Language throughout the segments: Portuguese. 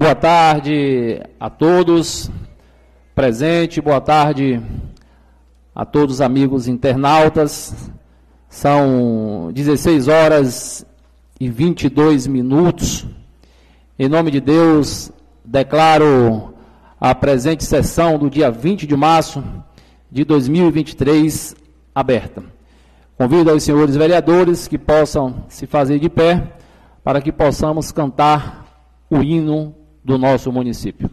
Boa tarde a todos presentes, boa tarde a todos os amigos internautas. São 16 horas e 22 minutos. Em nome de Deus, declaro a presente sessão do dia 20 de março de 2023 aberta. Convido aos senhores vereadores que possam se fazer de pé para que possamos cantar o hino do nosso município.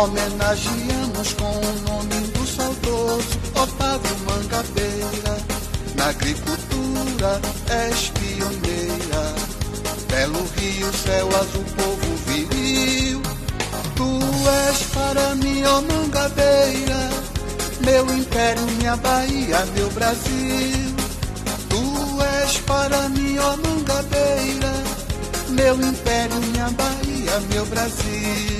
Homenageamos com o nome do saudoso Otávio Mangabeira. Na agricultura és pioneira. Belo rio, céu azul, povo viril. Tu és para mim, ó Mangabeira. Meu império, minha Bahia, meu Brasil. Tu és para mim, ó Mangabeira, meu império, minha Bahia, meu Brasil.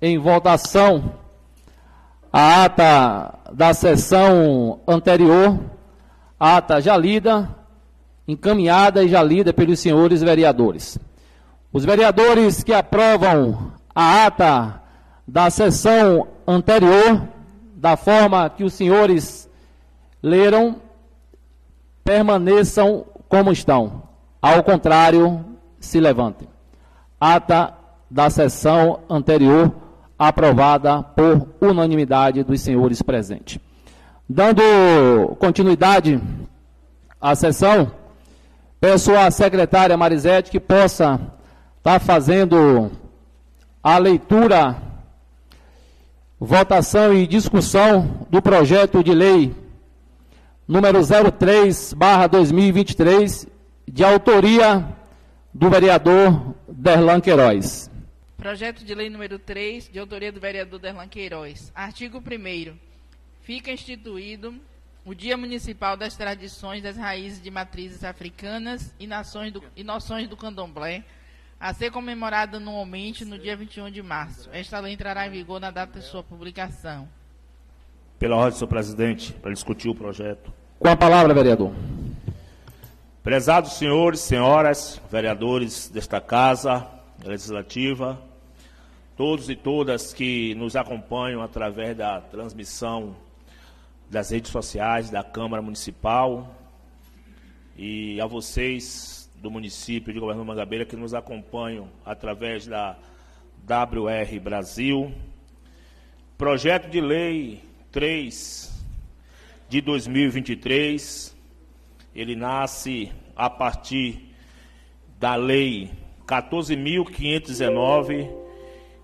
em votação a ata da sessão anterior, ata já lida, encaminhada e já lida pelos senhores vereadores. Os vereadores que aprovam a ata da sessão anterior, da forma que os senhores leram, permaneçam como estão. Ao contrário, se levantem. Ata da sessão anterior, aprovada por unanimidade dos senhores presentes. Dando continuidade à sessão, peço à secretária Marisete que possa está fazendo a leitura, votação e discussão do projeto de lei número 03, barra 2023, de autoria do vereador Derlan Queiroz. Projeto de lei número 3, de autoria do vereador Derlan Queiroz. Artigo 1 Fica instituído o Dia Municipal das Tradições das Raízes de Matrizes Africanas e, nações do, e Noções do Candomblé, a ser comemorado anualmente no dia 21 de março. Esta lei entrará em vigor na data de sua publicação. Pela ordem, senhor presidente, para discutir o projeto. Com a palavra, vereador. Prezados senhores, senhoras, vereadores desta casa legislativa, todos e todas que nos acompanham através da transmissão das redes sociais da Câmara Municipal e a vocês do município de Governador Mangabeira que nos acompanham através da WR Brasil. Projeto de Lei 3 de 2023, ele nasce a partir da Lei 14.519,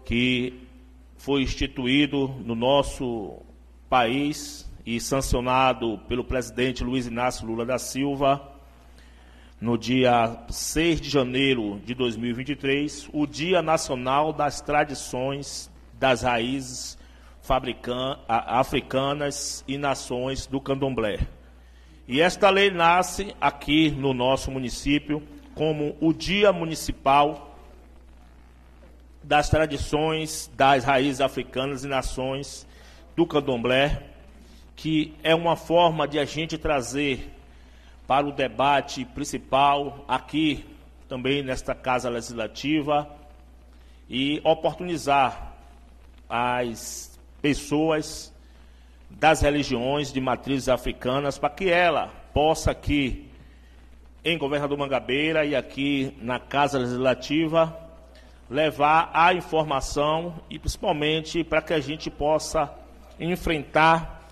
que foi instituído no nosso país e sancionado pelo presidente Luiz Inácio Lula da Silva no dia 6 de janeiro de 2023, o Dia Nacional das Tradições das Raízes africanas e nações do candomblé. E esta lei nasce aqui no nosso município como o Dia Municipal das Tradições das Raízes Africanas e Nações do Candomblé, que é uma forma de a gente trazer para o debate principal aqui também nesta Casa Legislativa e oportunizar as pessoas das religiões de matrizes africanas para que ela possa aqui em Governador Mangabeira e aqui na Casa Legislativa levar a informação e principalmente para que a gente possa enfrentar,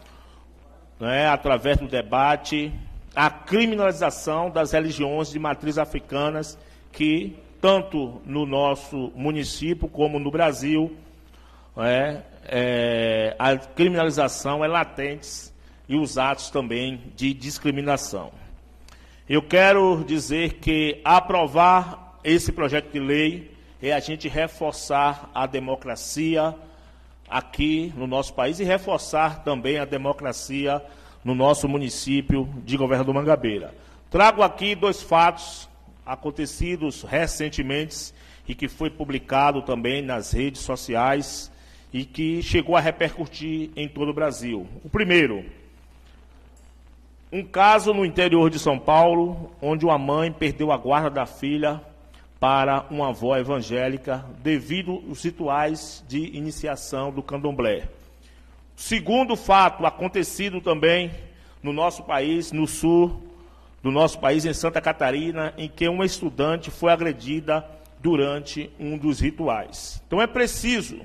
né, através do debate, a criminalização das religiões de matriz africanas que, tanto no nosso município como no Brasil, é, é, a criminalização é latente e os atos também de discriminação. Eu quero dizer que aprovar esse projeto de lei é a gente reforçar a democracia aqui no nosso país e reforçar também a democracia no nosso município de Governador Mangabeira. Trago aqui dois fatos acontecidos recentemente e que foi publicado também nas redes sociais e que chegou a repercutir em todo o Brasil. O primeiro, um caso no interior de São Paulo, onde uma mãe perdeu a guarda da filha para uma avó evangélica devido aos rituais de iniciação do candomblé. Segundo fato acontecido também no nosso país, no sul do nosso país, em Santa Catarina, em que uma estudante foi agredida durante um dos rituais. Então é preciso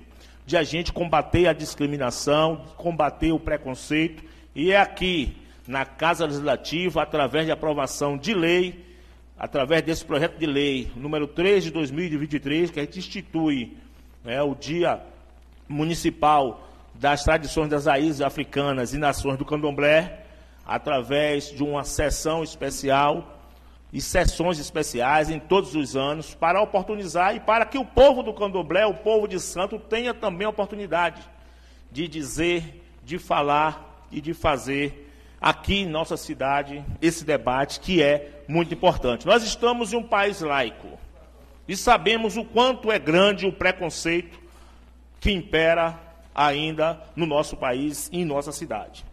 de a gente combater a discriminação, combater o preconceito, e é aqui, na Casa Legislativa, através de aprovação de lei, através desse projeto de lei número 3 de 2023, que a gente institui né, o Dia Municipal das Tradições das Raízes Africanas e Nações do Candomblé, através de uma sessão especial e sessões especiais em todos os anos, para oportunizar e para que o povo do Candomblé, o povo de Santo, tenha também a oportunidade de dizer, de falar e de fazer aqui em nossa cidade esse debate que é muito importante. Nós estamos em um país laico e sabemos o quanto é grande o preconceito que impera ainda no nosso país e em nossa cidade.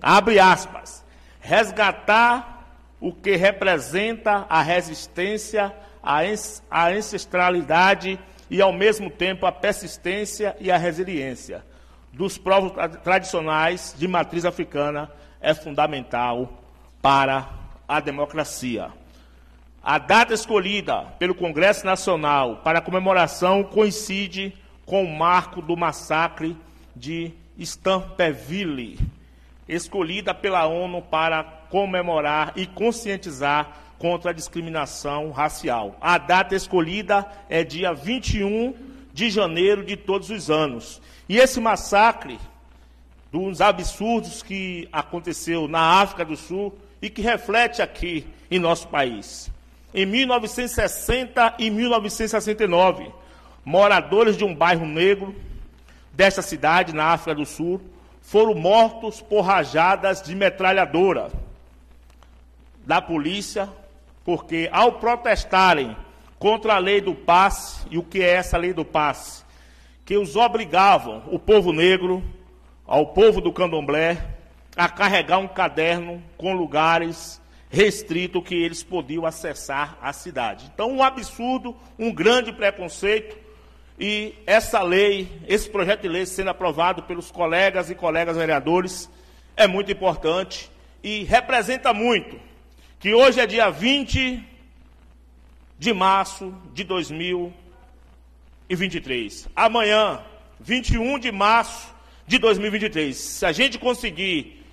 Abre aspas. Resgatar o que representa a resistência, a ancestralidade e, ao mesmo tempo, a persistência e a resiliência dos povos tradicionais de matriz africana é fundamental para a democracia. A data escolhida pelo Congresso Nacional para a comemoração coincide com o marco do massacre de Stampeville, escolhida pela ONU para comemorar e conscientizar contra a discriminação racial. A data escolhida é dia 21 de janeiro de todos os anos. E esse massacre dos absurdos que aconteceu na África do Sul e que reflete aqui em nosso país. Em 1960 e 1969, moradores de um bairro negro desta cidade, na África do Sul, foram mortos por rajadas de metralhadora da polícia, porque ao protestarem contra a lei do passe, e o que é essa lei do passe? Que os obrigavam, o povo negro, ao povo do candomblé a carregar um caderno com lugares restritos que eles podiam acessar a cidade. Então, um absurdo, um grande preconceito, e essa lei, esse projeto de lei sendo aprovado pelos colegas e colegas vereadores, é muito importante e representa muito que hoje é dia 20 de março de 2023. Amanhã, 21 de março de 2023. Se a gente conseguir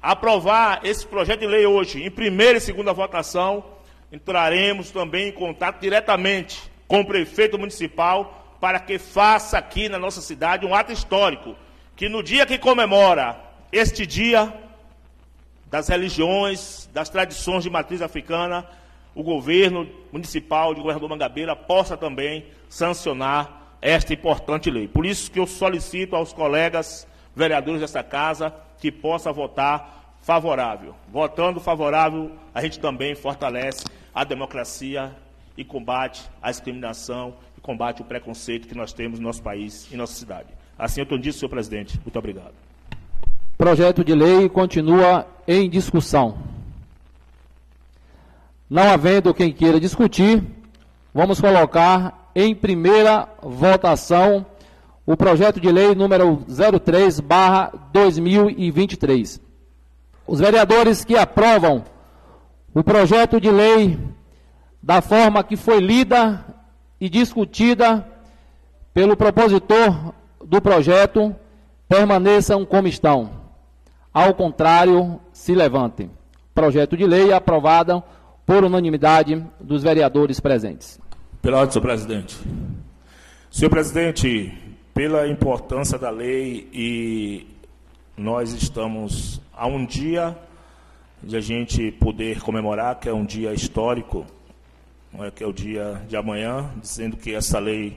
aprovar esse projeto de lei hoje, em primeira e segunda votação, entraremos também em contato diretamente com o prefeito municipal para que faça aqui na nossa cidade um ato histórico, que no dia que comemora este dia das religiões, das tradições de matriz africana, o governo municipal de Governador Mangabeira possa também sancionar esta importante lei. Por isso que eu solicito aos colegas vereadores dessa casa que possa votar favorável. Votando favorável, a gente também fortalece a democracia e combate a discriminação e combate o preconceito que nós temos no nosso país e nossa cidade. Assim eu estou dito, senhor presidente. Muito obrigado. Projeto de lei continua em discussão. Não havendo quem queira discutir, vamos colocar em primeira votação o projeto de lei número 03, barra 2023. Os vereadores que aprovam o projeto de lei da forma que foi lida e discutida pelo propositor do projeto permaneçam como estão. Ao contrário, se levantem. Projeto de lei aprovado por unanimidade dos vereadores presentes. Pela ordem, senhor presidente. Senhor presidente, pela importância da lei e nós estamos a um dia de a gente poder comemorar, que é um dia histórico, é, que é o dia de amanhã, dizendo que essa lei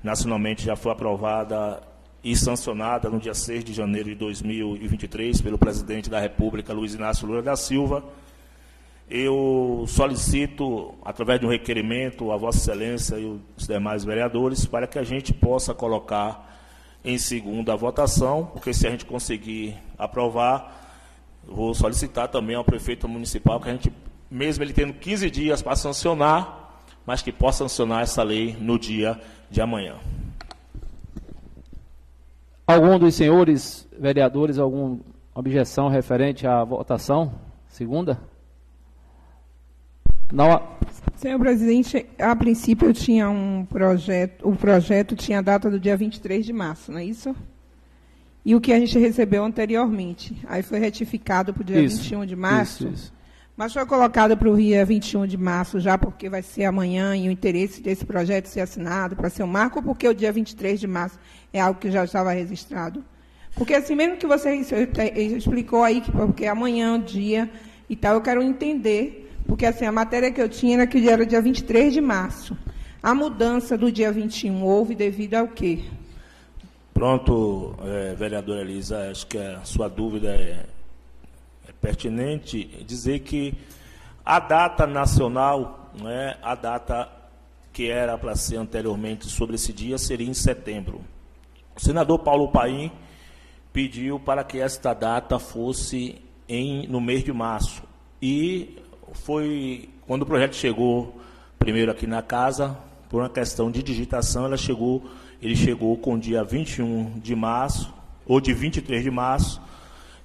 nacionalmente já foi aprovada e sancionada no dia 6 de janeiro de 2023 pelo presidente da República, Luiz Inácio Lula da Silva. Eu solicito, através de um requerimento, a Vossa Excelência e os demais vereadores, para que a gente possa colocar em segunda votação, porque se a gente conseguir aprovar, vou solicitar também ao prefeito municipal que a gente, mesmo ele tendo 15 dias para sancionar, mas que possa sancionar essa lei no dia de amanhã. Algum dos senhores vereadores, alguma objeção referente à votação? Segunda? Não. Senhor presidente, a princípio eu tinha um projeto, o projeto tinha a data do dia 23 de março, não é isso? E o que a gente recebeu anteriormente. Aí foi retificado para o dia isso, 21 de março. Isso, isso. Mas foi colocado para o dia 21 de março, já porque vai ser amanhã e o interesse desse projeto ser assinado para ser um marco, ou porque o dia 23 de março é algo que já estava registrado? Porque, assim, mesmo que você explicou aí, que porque amanhã é o dia e tal, eu quero entender, porque, assim, a matéria que eu tinha era que era dia 23 de março. A mudança do dia 21 houve devido ao quê? Pronto, é, vereadora Elisa, acho que a sua dúvida é pertinente dizer que a data nacional, né, a data que era para ser anteriormente sobre esse dia, seria em setembro. O senador Paulo Paim pediu para que esta data fosse em, no mês de março. E foi quando o projeto chegou primeiro aqui na casa, por uma questão de digitação, ela chegou, ele chegou com o dia 21 de março, ou de 23 de março,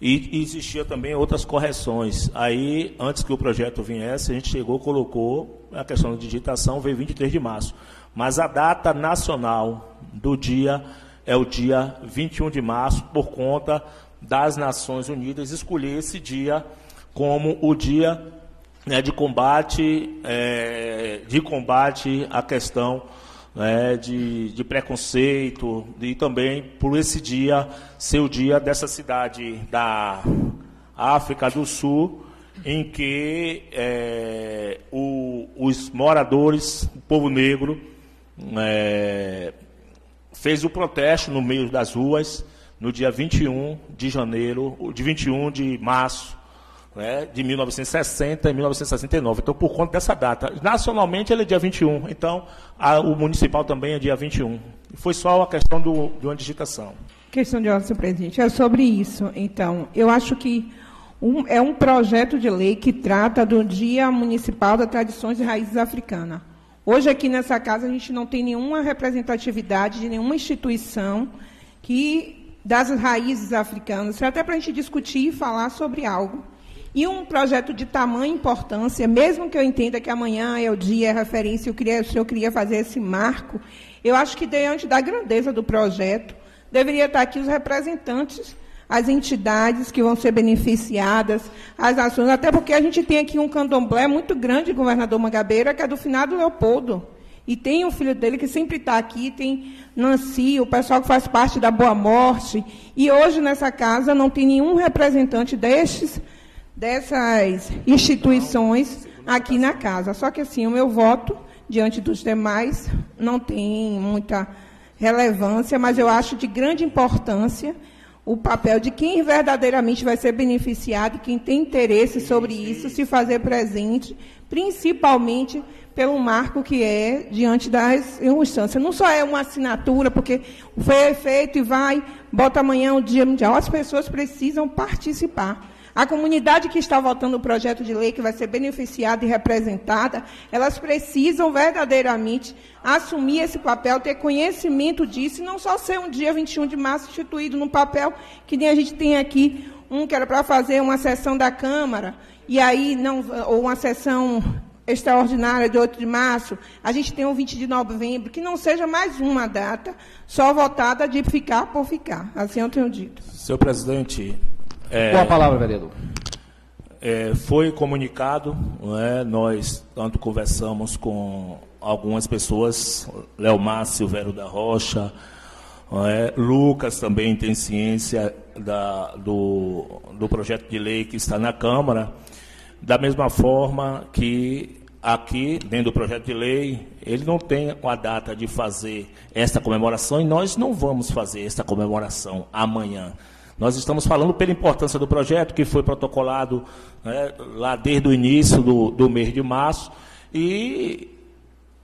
e, e existia também outras correções. Aí, antes que o projeto viesse, a gente chegou, colocou a questão da digitação, veio 23 de março. Mas a data nacional do dia é o dia 21 de março, por conta das Nações Unidas escolher esse dia como o dia né, de combate é, de combate à questão né, de, de, preconceito e também por esse dia ser o dia dessa cidade da África do Sul, em que é, o, os moradores, o povo negro, é, fez o protesto no meio das ruas no dia 21 de janeiro, de 21 de março né, de 1960 e 1969. Então, por conta dessa data. Nacionalmente, ele é dia 21. Então, a, o municipal também é dia 21. Foi só a questão do, de uma digitação. Questão de ordem, senhor presidente. É sobre isso. Então, eu acho que um, é um projeto de lei que trata do Dia Municipal das Tradições e Raízes Africanas. Hoje, aqui nessa casa, a gente não tem nenhuma representatividade de nenhuma instituição que das raízes africanas, até para a gente discutir e falar sobre algo. E um projeto de tamanha importância, mesmo que eu entenda que amanhã é o dia, é referência, eu queria, senhor queria fazer esse marco, eu acho que diante da grandeza do projeto, deveria estar aqui os representantes, as entidades que vão ser beneficiadas, as ações, até porque a gente tem aqui um candomblé muito grande, governador Mangabeira, que é do finado Leopoldo. E tem o filho dele que sempre está aqui, tem Nancy, o pessoal que faz parte da Boa Morte. E hoje, nessa casa, não tem nenhum representante destes dessas instituições aqui na casa. Só que assim, o meu voto diante dos demais não tem muita relevância, mas eu acho de grande importância o papel de quem verdadeiramente vai ser beneficiado e quem tem interesse sobre isso se fazer presente, principalmente pelo marco que é diante das instâncias. Não só é uma assinatura, porque foi feito e vai, bota amanhã o dia mundial. As pessoas precisam participar. A comunidade que está votando o projeto de lei, que vai ser beneficiada e representada, elas precisam verdadeiramente assumir esse papel, ter conhecimento disso, e não só ser um dia 21 de março instituído num papel que nem a gente tem aqui, um que era para fazer uma sessão da Câmara, e aí não, ou uma sessão extraordinária de 8 de março, a gente tem um 20 de novembro, que não seja mais uma data só votada de ficar por ficar. Assim eu tenho dito. Senhor presidente, é, Com a palavra, vereador. É, foi comunicado, é, nós tanto conversamos com algumas pessoas, Leomar Silvério da Rocha, é, Lucas também tem ciência da, do, do projeto de lei que está na Câmara, da mesma forma que aqui, dentro do projeto de lei, ele não tem a data de fazer esta comemoração e nós não vamos fazer esta comemoração amanhã. Nós estamos falando pela importância do projeto, que foi protocolado né, lá desde o início do, do mês de março, e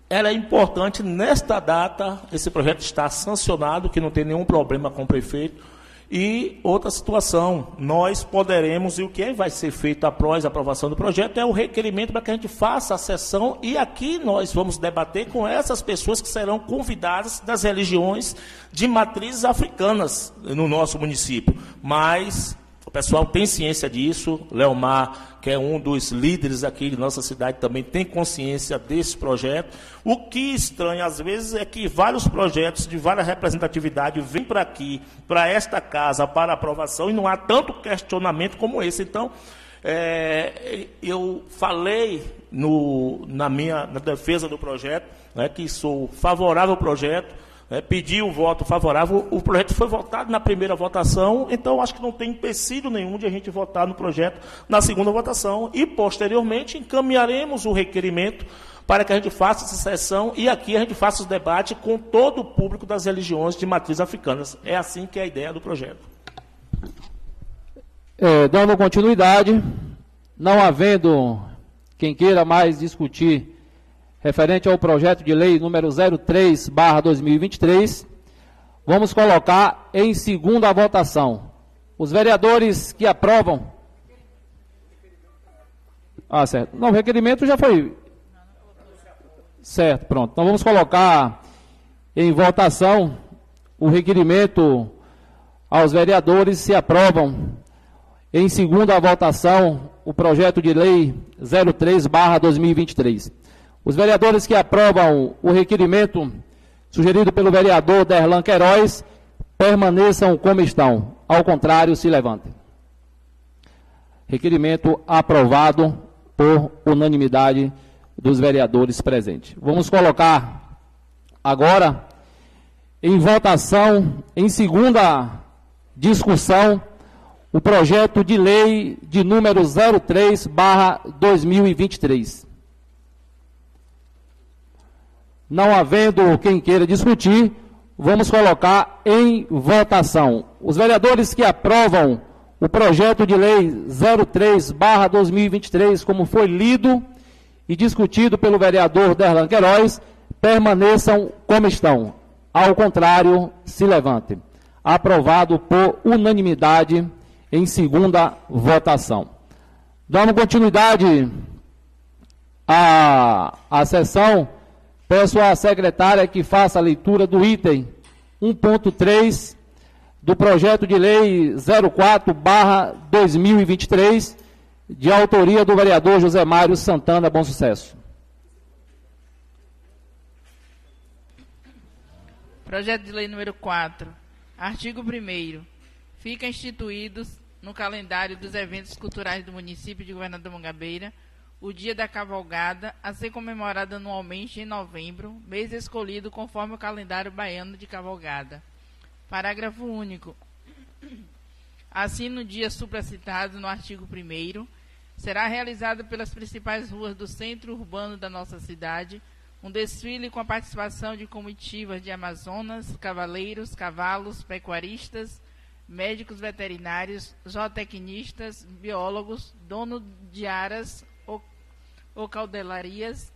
era importante, nesta data, esse projeto estar sancionado, que não tem nenhum problema com o prefeito, e outra situação, nós poderemos, e o que vai ser feito após a aprovação do projeto, é o requerimento para que a gente faça a sessão, e aqui nós vamos debater com essas pessoas que serão convidadas das religiões de matrizes africanas no nosso município. Mas o pessoal tem ciência disso, Leomar, que é um dos líderes aqui de nossa cidade, também tem consciência desse projeto. O que estranha às vezes é que vários projetos de várias representatividades vêm para aqui, para esta casa, para aprovação, e não há tanto questionamento como esse. Então, é, eu falei no, na minha na defesa do projeto, né, que sou favorável ao projeto, é, o voto favorável, o projeto foi votado na primeira votação, então acho que não tem empecilho nenhum de a gente votar no projeto na segunda votação e, posteriormente, encaminharemos o requerimento para que a gente faça essa sessão e aqui a gente faça os debates com todo o público das religiões de matriz africanas. É assim que é a ideia do projeto. É, dando continuidade, não havendo quem queira mais discutir referente ao projeto de lei número 03, barra 2023, vamos colocar em segunda votação. Os vereadores que aprovam. Ah, certo. Não, o requerimento já foi. Certo, pronto. Então vamos colocar em votação o requerimento aos vereadores se aprovam em segunda votação o projeto de lei 03 barra 2023. Os vereadores que aprovam o requerimento sugerido pelo vereador Derlan Queiroz permaneçam como estão. Ao contrário, se levantem. Requerimento aprovado por unanimidade dos vereadores presentes. Vamos colocar agora em votação, em segunda discussão, o projeto de lei de número 03, barra 2023. Não havendo quem queira discutir, vamos colocar em votação. Os vereadores que aprovam o projeto de lei 03/2023, como foi lido e discutido pelo vereador Derlan Queiroz, permaneçam como estão. Ao contrário, se levantem. Aprovado por unanimidade em segunda votação. Dando continuidade à, à sessão Peço à secretária que faça a leitura do item 1.3 do projeto de lei 04/2023, de autoria do vereador José Mário Santana Bom Sucesso. Projeto de lei número 4. Artigo 1 Fica instituídos no calendário dos eventos culturais do município de Governador Mangabeira o dia da cavalgada, a ser comemorado anualmente em novembro, mês escolhido conforme o calendário baiano de cavalgada. Parágrafo único. Assim, no dia supracitado no artigo 1 será realizado pelas principais ruas do centro urbano da nossa cidade um desfile com a participação de comitivas de amazonas, cavaleiros, cavalos, pecuaristas, médicos veterinários, zootecnistas, biólogos, dono de aras ou, caudelarias,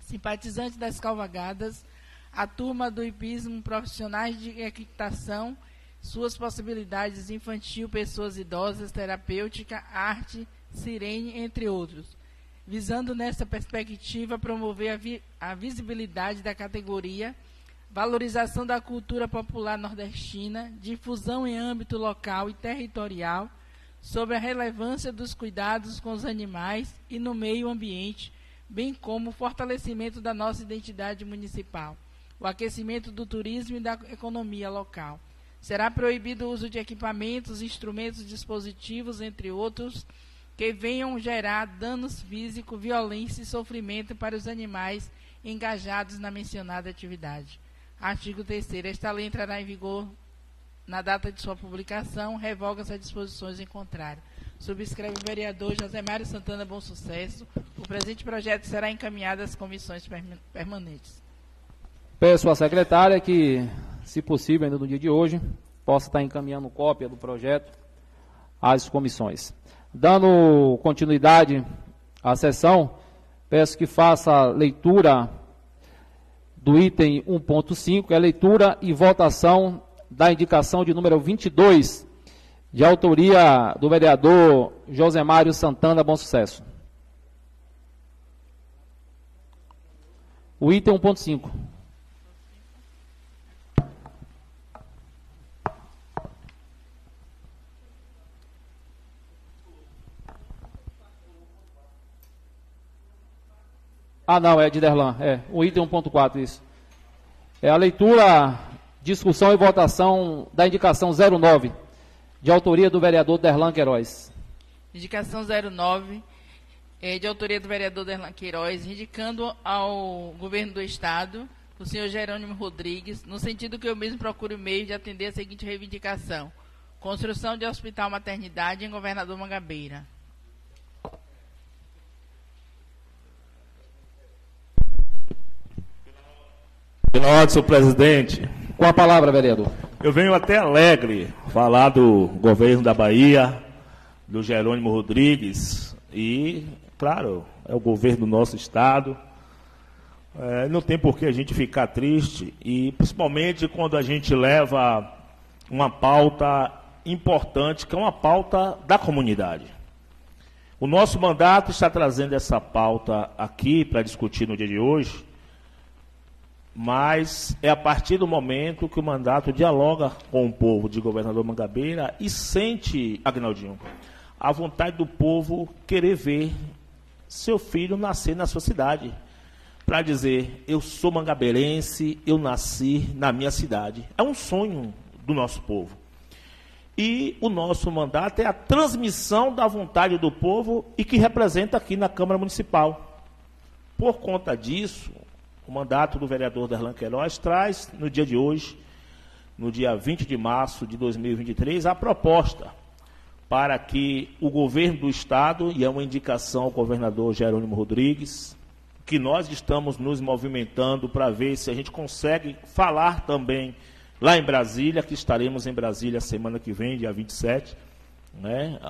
simpatizantes das calvagadas, a turma do hipismo, profissionais de equitação, suas possibilidades infantil, pessoas idosas, terapêutica, arte, sirene, entre outros, visando nessa perspectiva promover a, vi a visibilidade da categoria valorização da cultura popular nordestina, difusão em âmbito local e territorial sobre a relevância dos cuidados com os animais e no meio ambiente, bem como o fortalecimento da nossa identidade municipal, o aquecimento do turismo e da economia local. Será proibido o uso de equipamentos, instrumentos, dispositivos, entre outros, que venham gerar danos físicos, violência e sofrimento para os animais engajados na mencionada atividade. Artigo 3 Esta lei entrará em vigor na data de sua publicação, revoga-se as disposições em contrário. Subscreve o vereador José Mário Santana Bom Sucesso. O presente projeto será encaminhado às comissões permanentes. Peço à secretária que, se possível, ainda no dia de hoje, possa estar encaminhando cópia do projeto às comissões. Dando continuidade à sessão, peço que faça leitura do item 1.5, é leitura e votação da indicação de número 22, de autoria do vereador José Mário Santana Bom Sucesso. O item 1.5. Ah, não, é de Derlan. É, o item 1.4, isso. É a leitura, discussão e votação da indicação 09, de autoria do vereador Derlan Queiroz. Indicação 09, é, de autoria do vereador Derlan Queiroz, indicando ao governo do Estado, o senhor Jerônimo Rodrigues, no sentido que eu mesmo procure o meio de atender a seguinte reivindicação. Construção de hospital maternidade em Governador Mangabeira. Pela senhor presidente. Com a palavra, vereador. Eu venho até alegre falar do governo da Bahia, do Jerônimo Rodrigues, e, claro, é o governo do nosso estado. É, não tem por que a gente ficar triste, e principalmente quando a gente leva uma pauta importante, que é uma pauta da comunidade. O nosso mandato está trazendo essa pauta aqui para discutir no dia de hoje mas é a partir do momento que o mandato dialoga com o povo de governador Mangabeira e sente, Agnaldinho, a vontade do povo querer ver seu filho nascer na sua cidade. Para dizer, eu sou mangabeirense, eu nasci na minha cidade. É um sonho do nosso povo. E o nosso mandato é a transmissão da vontade do povo e que representa aqui na Câmara Municipal. Por conta disso, o mandato do vereador Darlan Queiroz traz, no dia de hoje, no dia 20 de março de 2023, a proposta para que o governo do Estado, e é uma indicação ao governador Jerônimo Rodrigues, que nós estamos nos movimentando para ver se a gente consegue falar também lá em Brasília, que estaremos em Brasília semana que vem, dia 27, né?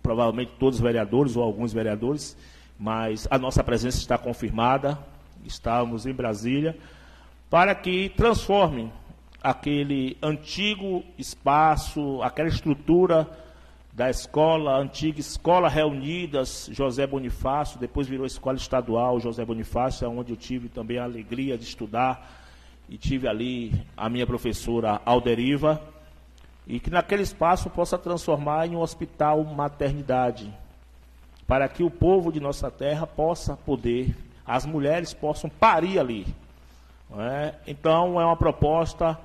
provavelmente todos os vereadores ou alguns vereadores, mas a nossa presença está confirmada, estávamos em Brasília, para que transformem aquele antigo espaço, aquela estrutura da escola, antiga Escola Reunidas José Bonifácio, depois virou Escola Estadual José Bonifácio, onde eu tive também a alegria de estudar e tive ali a minha professora Alderiva, e que naquele espaço possa transformar em um hospital maternidade, para que o povo de nossa terra possa poder as mulheres possam parir ali. É? Então, é uma proposta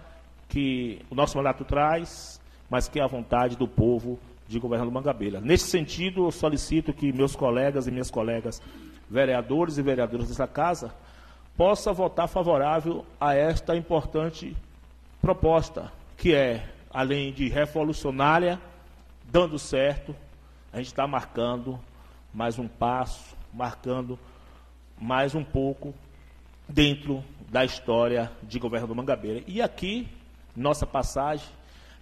que o nosso mandato traz, mas que é a vontade do povo de governador Mangabeira. Nesse sentido, eu solicito que meus colegas e minhas colegas, vereadores e vereadoras dessa casa, possam votar favorável a esta importante proposta, que é, além de revolucionária, dando certo, a gente está marcando mais um passo, marcando mais um pouco dentro da história de governo do Mangabeira. E aqui, nossa passagem,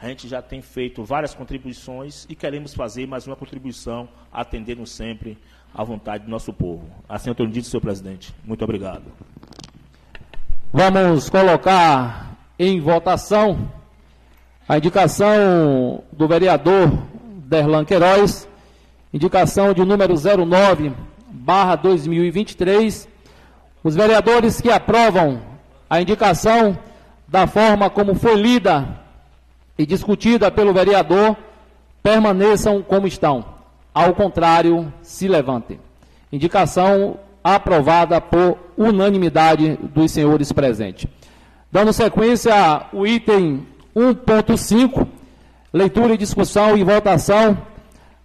A gente já tem feito várias contribuições e queremos fazer mais uma contribuição, atendendo sempre à vontade do nosso povo. Assim eu tenho dito, senhor presidente. Muito obrigado. Vamos colocar em votação a indicação do vereador Derlan Queiroz, indicação de número 09, barra 2023. Os vereadores que aprovam a indicação da forma como foi lida e discutida pelo vereador permaneçam como estão. Ao contrário, se levantem. Indicação aprovada por unanimidade dos senhores presentes. Dando sequência, o item 1.5, leitura e discussão e votação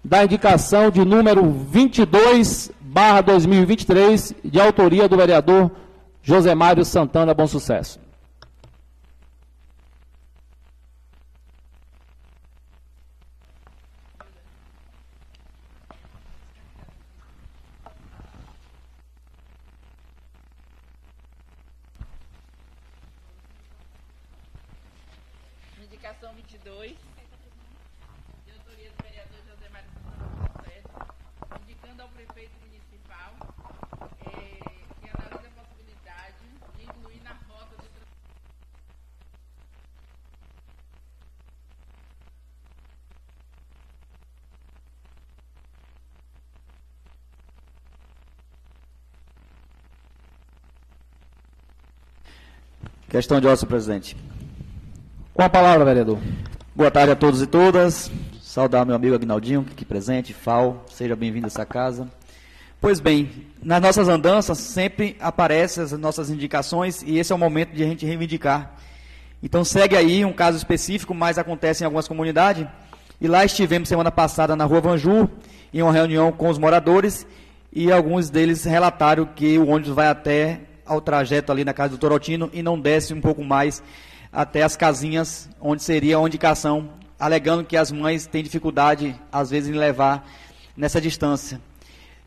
da indicação de número 22, barra 2023, de autoria do vereador José Mário Santana Bom Sucesso. Questão de ordem, presidente. Com a palavra, vereador. Boa tarde a todos e todas. Saudar meu amigo Agnaldinho, aqui presente, FAO, seja bem-vindo a essa casa. Pois bem, nas nossas andanças sempre aparecem as nossas indicações e esse é o momento de a gente reivindicar. Então segue aí um caso específico, mas acontece em algumas comunidades. E lá estivemos semana passada na Rua Vanju, em uma reunião com os moradores, e alguns deles relataram que o ônibus vai até ao trajeto ali na casa do Torotino e não desce um pouco mais até as casinhas onde seria a indicação, alegando que as mães têm dificuldade, às vezes, em levar nessa distância.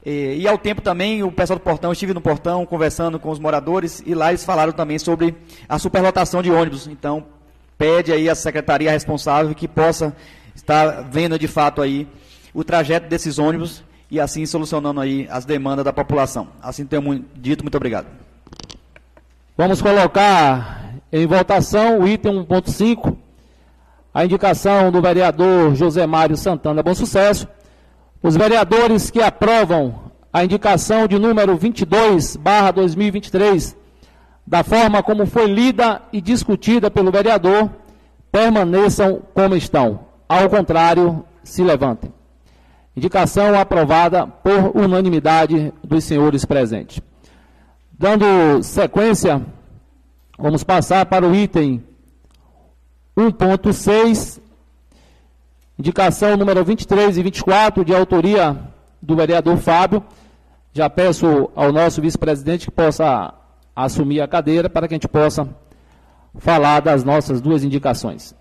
E, e, ao tempo também, o pessoal do portão, estive no portão conversando com os moradores e lá eles falaram também sobre a superlotação de ônibus. Então, pede aí a secretaria responsável que possa estar vendo de fato aí o trajeto desses ônibus e assim solucionando aí as demandas da população. Assim tenho dito, muito obrigado. Vamos colocar em votação o item 1.5, a indicação do vereador José Mário Santana Bom Sucesso. Os vereadores que aprovam a indicação de número 22, barra 2023, da forma como foi lida e discutida pelo vereador, permaneçam como estão. Ao contrário, se levantem. Indicação aprovada por unanimidade dos senhores presentes. Dando sequência, vamos passar para o item 1.6, indicação número 23 e 24, de autoria do vereador Fábio. Já peço ao nosso vice-presidente que possa assumir a cadeira para que a gente possa falar das nossas duas indicações.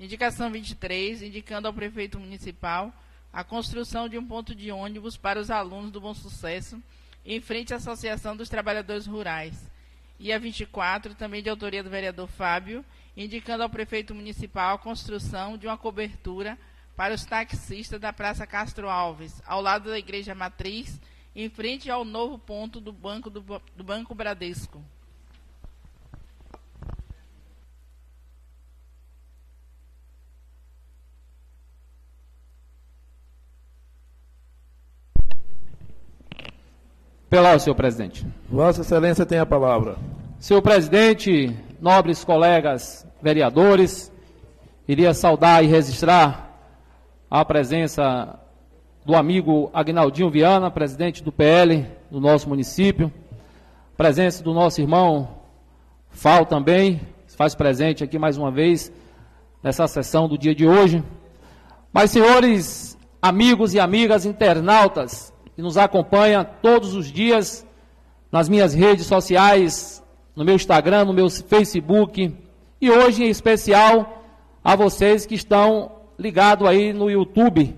Indicação 23, indicando ao prefeito municipal a construção de um ponto de ônibus para os alunos do Bom Sucesso, em frente à Associação dos Trabalhadores Rurais. E a 24, também de autoria do vereador Fábio, indicando ao prefeito municipal a construção de uma cobertura para os taxistas da Praça Castro Alves, ao lado da Igreja Matriz, em frente ao novo ponto do Banco, do, do banco Bradesco. Pela senhor presidente. Vossa Excelência tem a palavra. Senhor presidente, nobres colegas vereadores, iria saudar e registrar a presença do amigo Agnaldinho Viana, presidente do PL do nosso município, presença do nosso irmão Fal também, faz presente aqui mais uma vez nessa sessão do dia de hoje. Mas, senhores, amigos e amigas internautas, que nos acompanha todos os dias nas minhas redes sociais, no meu Instagram, no meu Facebook e hoje em especial a vocês que estão ligados aí no YouTube,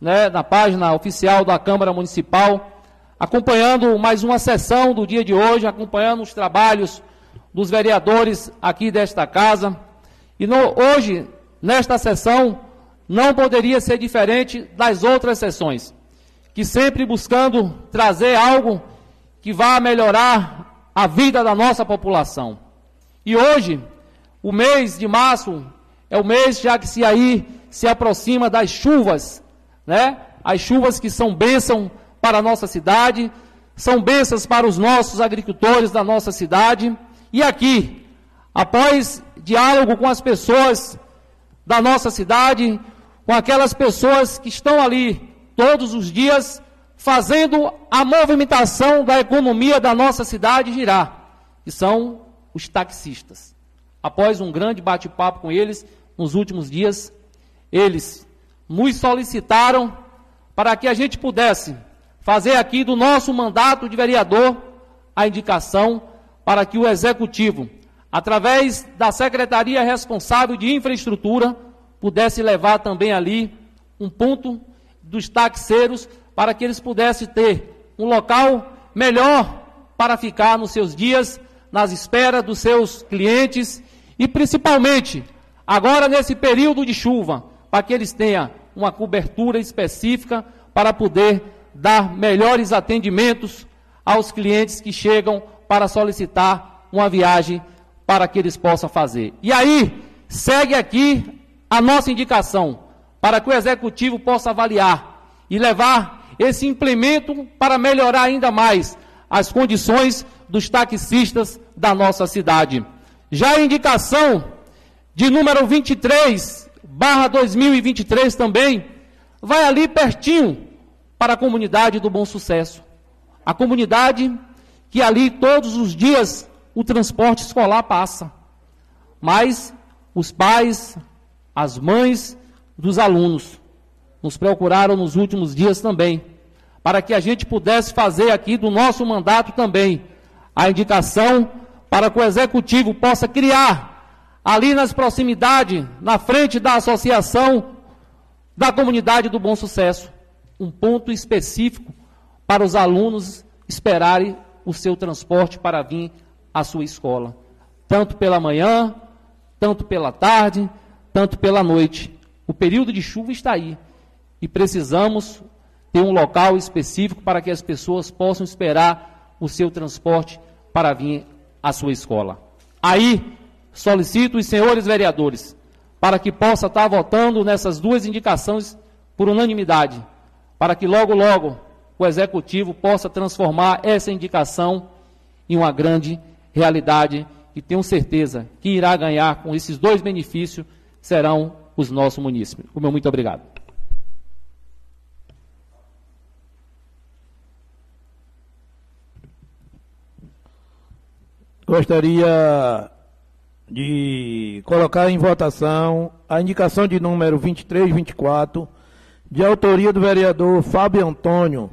né, na página oficial da Câmara Municipal, acompanhando mais uma sessão do dia de hoje, acompanhando os trabalhos dos vereadores aqui desta casa. E no, hoje, nesta sessão, não poderia ser diferente das outras sessões, que sempre buscando trazer algo que vá melhorar a vida da nossa população. E hoje, o mês de março é o mês já que se aí se aproxima das chuvas, né? As chuvas que são bênção para a nossa cidade, são bênçãos para os nossos agricultores da nossa cidade. E aqui, após diálogo com as pessoas da nossa cidade, com aquelas pessoas que estão ali todos os dias fazendo a movimentação da economia da nossa cidade girar, que são os taxistas. Após um grande bate-papo com eles nos últimos dias, eles nos solicitaram para que a gente pudesse fazer aqui do nosso mandato de vereador a indicação para que o executivo, através da secretaria responsável de infraestrutura, pudesse levar também ali um ponto dos taxeiros para que eles pudessem ter um local melhor para ficar nos seus dias, nas esperas dos seus clientes e principalmente agora nesse período de chuva, para que eles tenham uma cobertura específica para poder dar melhores atendimentos aos clientes que chegam para solicitar uma viagem para que eles possam fazer. E aí, segue aqui a nossa indicação para que o executivo possa avaliar e levar esse implemento para melhorar ainda mais as condições dos taxistas da nossa cidade. Já a indicação de número 23, barra 2023 também, vai ali pertinho para a comunidade do Bom Sucesso. A comunidade que ali todos os dias o transporte escolar passa. Mas os pais, as mães dos alunos nos procuraram nos últimos dias também, para que a gente pudesse fazer aqui do nosso mandato também a indicação para que o executivo possa criar ali nas proximidades, na frente da associação da comunidade do Bom Sucesso, um ponto específico para os alunos esperarem o seu transporte para vir à sua escola, tanto pela manhã, tanto pela tarde, tanto pela noite. O período de chuva está aí e precisamos ter um local específico para que as pessoas possam esperar o seu transporte para vir à sua escola. Aí solicito os senhores vereadores para que possa estar votando nessas duas indicações por unanimidade para que logo, logo o executivo possa transformar essa indicação em uma grande realidade e tenho certeza que irá ganhar com esses dois benefícios serão os nossos munícipes. O meu muito obrigado. Gostaria de colocar em votação a indicação de número 23 e 24 de autoria do vereador Fábio Antônio,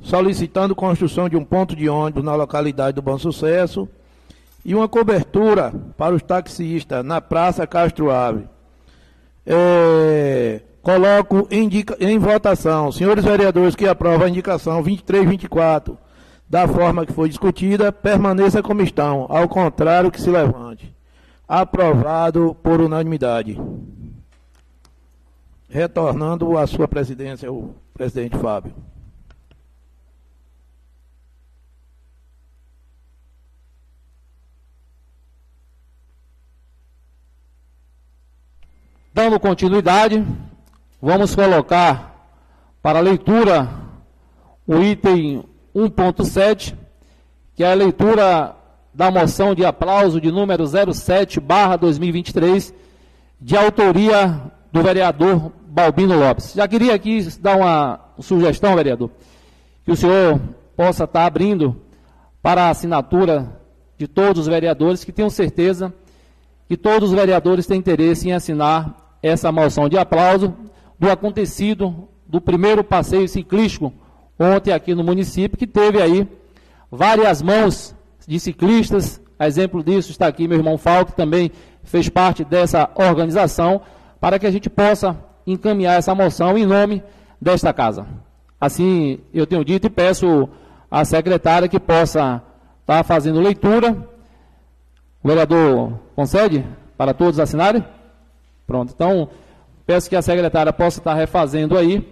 solicitando construção de um ponto de ônibus na localidade do Bom Sucesso e uma cobertura para os taxistas na Praça Castro Ave. É, coloco em, em votação, senhores vereadores que aprovam a indicação 23 24, da forma que foi discutida, permaneça como estão, ao contrário que se levante. Aprovado por unanimidade retornando à sua presidência, o presidente Fábio. Dando continuidade, vamos colocar para leitura o item 1.7, que é a leitura da moção de aplauso de número 07, barra 2023, de autoria do vereador Balbino Lopes. Já queria aqui dar uma sugestão, vereador, que o senhor possa estar abrindo para a assinatura de todos os vereadores, que tenham certeza que todos os vereadores têm interesse em assinar essa moção de aplauso do acontecido do primeiro passeio ciclístico ontem aqui no município, que teve aí várias mãos de ciclistas, exemplo disso está aqui meu irmão Falco, também fez parte dessa organização, para que a gente possa encaminhar essa moção em nome desta casa. Assim, eu tenho dito e peço à secretária que possa estar fazendo leitura O vereador concede para todos assinarem? Pronto. Então, peço que a secretária possa estar refazendo aí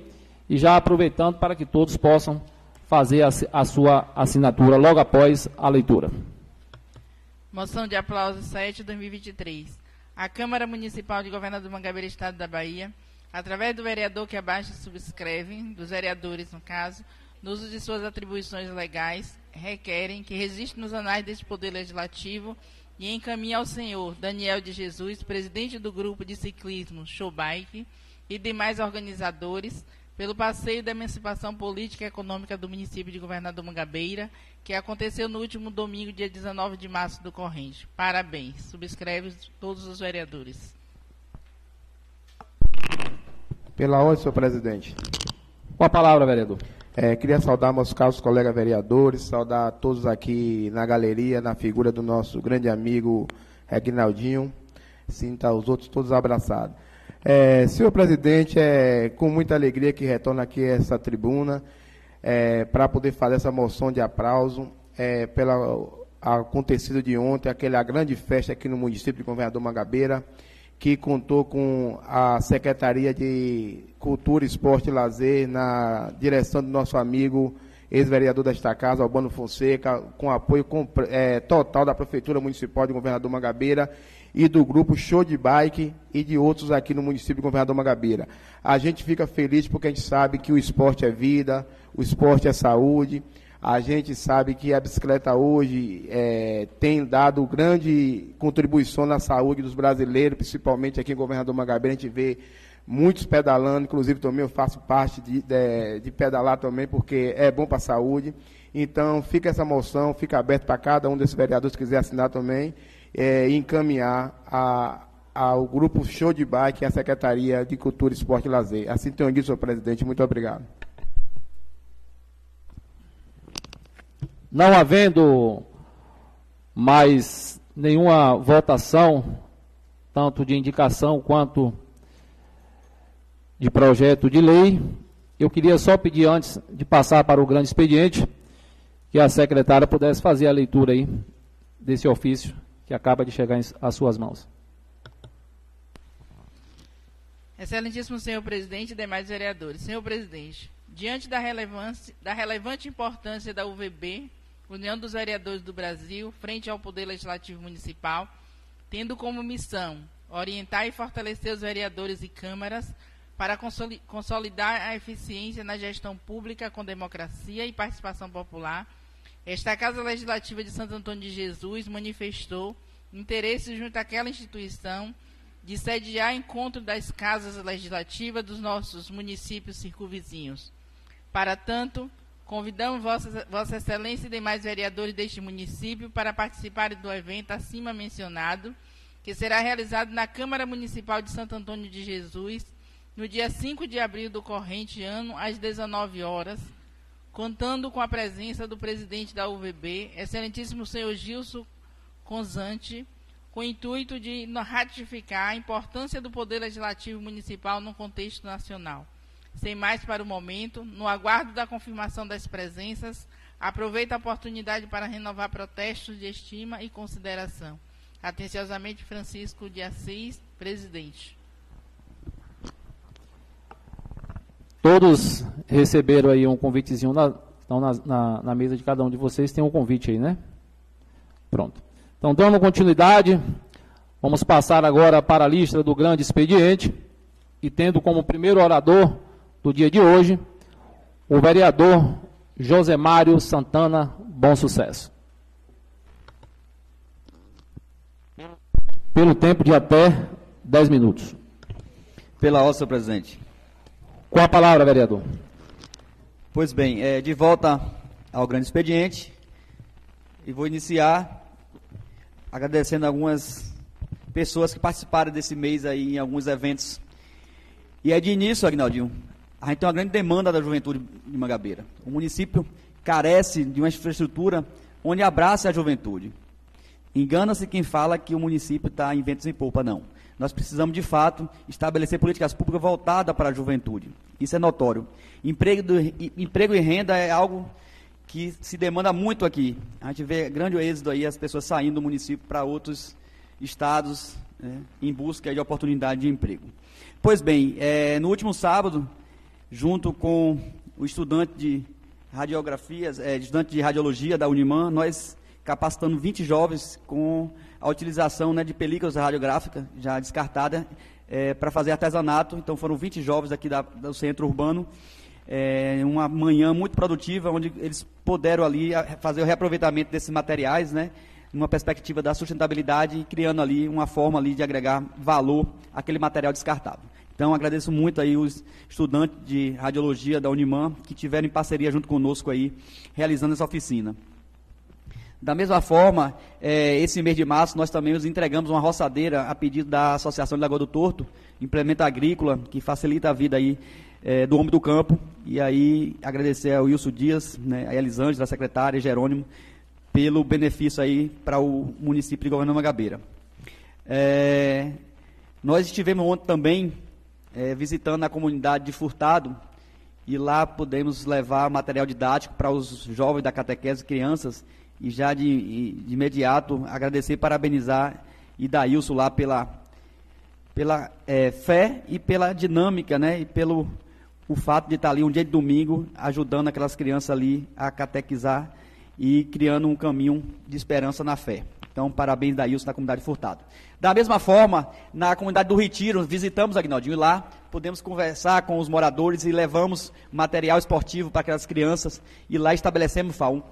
e já aproveitando para que todos possam fazer a, a sua assinatura logo após a leitura. Moção de aplauso 7 2023. A Câmara Municipal de Governador do Mangabeira, Estado da Bahia, através do vereador que abaixo subscreve, dos vereadores no caso, no uso de suas atribuições legais, requerem que resiste nos anais deste Poder Legislativo e encaminhe ao senhor Daniel de Jesus, presidente do grupo de ciclismo Showbike e demais organizadores, pelo passeio da emancipação política e econômica do município de Governador Mangabeira, que aconteceu no último domingo, dia 19 de março do corrente. Parabéns. Subscreve todos os vereadores. Pela ordem, senhor presidente. Com a palavra, vereador. É, queria saudar meus caros colegas vereadores, saudar todos aqui na galeria, na figura do nosso grande amigo Reginaldinho. Sinta os outros todos abraçados. É, senhor presidente, é com muita alegria que retorno aqui a essa tribuna é, para poder fazer essa moção de aplauso é, pelo acontecido de ontem, aquela grande festa aqui no município de Governador Mangabeira, que contou com a Secretaria de Cultura, Esporte e Lazer, na direção do nosso amigo ex-vereador desta casa, Albano Fonseca, com apoio com, é, total da Prefeitura Municipal de Governador Mangabeira e do grupo Show de Bike e de outros aqui no município de Governador Mangabeira. A gente fica feliz porque a gente sabe que o esporte é vida, o esporte é saúde. A gente sabe que a bicicleta hoje é, tem dado grande contribuição na saúde dos brasileiros, principalmente aqui em Governador Mangabeira, a gente vê muitos pedalando, inclusive também eu faço parte de, de, de pedalar também, porque é bom para a saúde. Então, fica essa moção, fica aberto para cada um desses vereadores que quiser assinar também é, encaminhar a, ao grupo Show de Bike e à Secretaria de Cultura, Esporte e Lazer. Assim tenho dito, senhor presidente. Muito obrigado. Não havendo mais nenhuma votação, tanto de indicação quanto de projeto de lei, eu queria só pedir antes de passar para o grande expediente que a secretária pudesse fazer a leitura aí desse ofício que acaba de chegar às suas mãos. Excelentíssimo senhor presidente e demais vereadores. Senhor presidente, diante da, relevância, da relevante importância da UVB, União dos Vereadores do Brasil, frente ao Poder Legislativo Municipal, tendo como missão orientar e fortalecer os vereadores e câmaras para consolidar a eficiência na gestão pública com democracia e participação popular, esta Casa Legislativa de Santo Antônio de Jesus manifestou interesse junto àquela instituição de sediar encontro das casas legislativas dos nossos municípios circunvizinhos. Para tanto, convidamos Vossa, Vossa Excelência e demais vereadores deste município para participarem do evento acima mencionado, que será realizado na Câmara Municipal de Santo Antônio de Jesus, no dia 5 de abril do corrente ano, às 19 horas, contando com a presença do presidente da UVB, excelentíssimo senhor Gilson Conzante, com o intuito de ratificar a importância do Poder Legislativo Municipal no contexto nacional. Sem mais para o momento, no aguardo da confirmação das presenças, aproveito a oportunidade para renovar protestos de estima e consideração. Atenciosamente, Francisco de Assis, presidente. Todos receberam aí um convitezinho, na, estão na, na, na, mesa de cada um de vocês, tem um convite aí, né? Pronto. Então, dando continuidade, vamos passar agora para a lista do grande expediente, e tendo como primeiro orador do dia de hoje, o vereador José Mário Santana Bom Sucesso. Pelo tempo de até 10 minutos. Pela ordem, senhor presidente. Com a palavra, vereador. Pois bem, é, de volta ao grande expediente, e vou iniciar agradecendo algumas pessoas que participaram desse mês aí em alguns eventos. E é de início, Agnaldinho, a gente tem uma grande demanda da juventude de Mangabeira. O município carece de uma infraestrutura onde abrace a juventude. Engana-se quem fala que o município está em ventos em polpa, não. Nós precisamos, de fato, estabelecer políticas públicas voltadas para a juventude. Isso é notório. Emprego, do, emprego e renda é algo que se demanda muito aqui. A gente vê grande êxito aí, as pessoas saindo do município para outros estados né, em busca de oportunidade de emprego. Pois bem, é, no último sábado, junto com o estudante de radiografias, é, estudante de radiologia da Uniman, nós capacitando 20 jovens com a utilização né, de películas radiográficas já descartada é, para fazer artesanato. Então foram 20 jovens aqui da, do centro urbano é, uma manhã muito produtiva, onde eles puderam ali fazer o reaproveitamento desses materiais, né, numa perspectiva da sustentabilidade, criando ali uma forma ali de agregar valor àquele material descartável. Então, agradeço muito aí os estudantes de radiologia da Uniman que tiveram em parceria junto conosco aí, realizando essa oficina. Da mesma forma, é, esse mês de março, nós também nos entregamos uma roçadeira a pedido da Associação de Lagoa do Torto, implemento agrícola, que facilita a vida aí é, do homem do campo. E aí agradecer ao Wilson Dias, né, a Elisângela, a secretária, Jerônimo, pelo benefício aí para o município de Governador Magabeira. É, nós estivemos ontem também é, visitando a comunidade de Furtado e lá pudemos levar material didático para os jovens da catequese crianças e já de, de imediato agradecer e parabenizar Idailson lá pela pela é, fé e pela dinâmica, né? E pelo o fato de estar ali um dia de domingo ajudando aquelas crianças ali a catequizar e criando um caminho de esperança na fé. Então, parabéns da Ilson na comunidade Furtado. Da mesma forma, na comunidade do Retiro, visitamos Agnaldinho lá podemos conversar com os moradores e levamos material esportivo para aquelas crianças e lá estabelecemos um,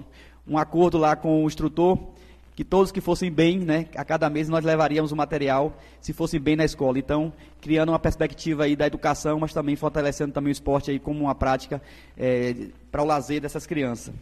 um acordo lá com o instrutor que todos que fossem bem, né, a cada mês nós levaríamos o material, se fossem bem na escola. Então, criando uma perspectiva aí da educação, mas também fortalecendo também o esporte aí como uma prática é, para o lazer dessas crianças.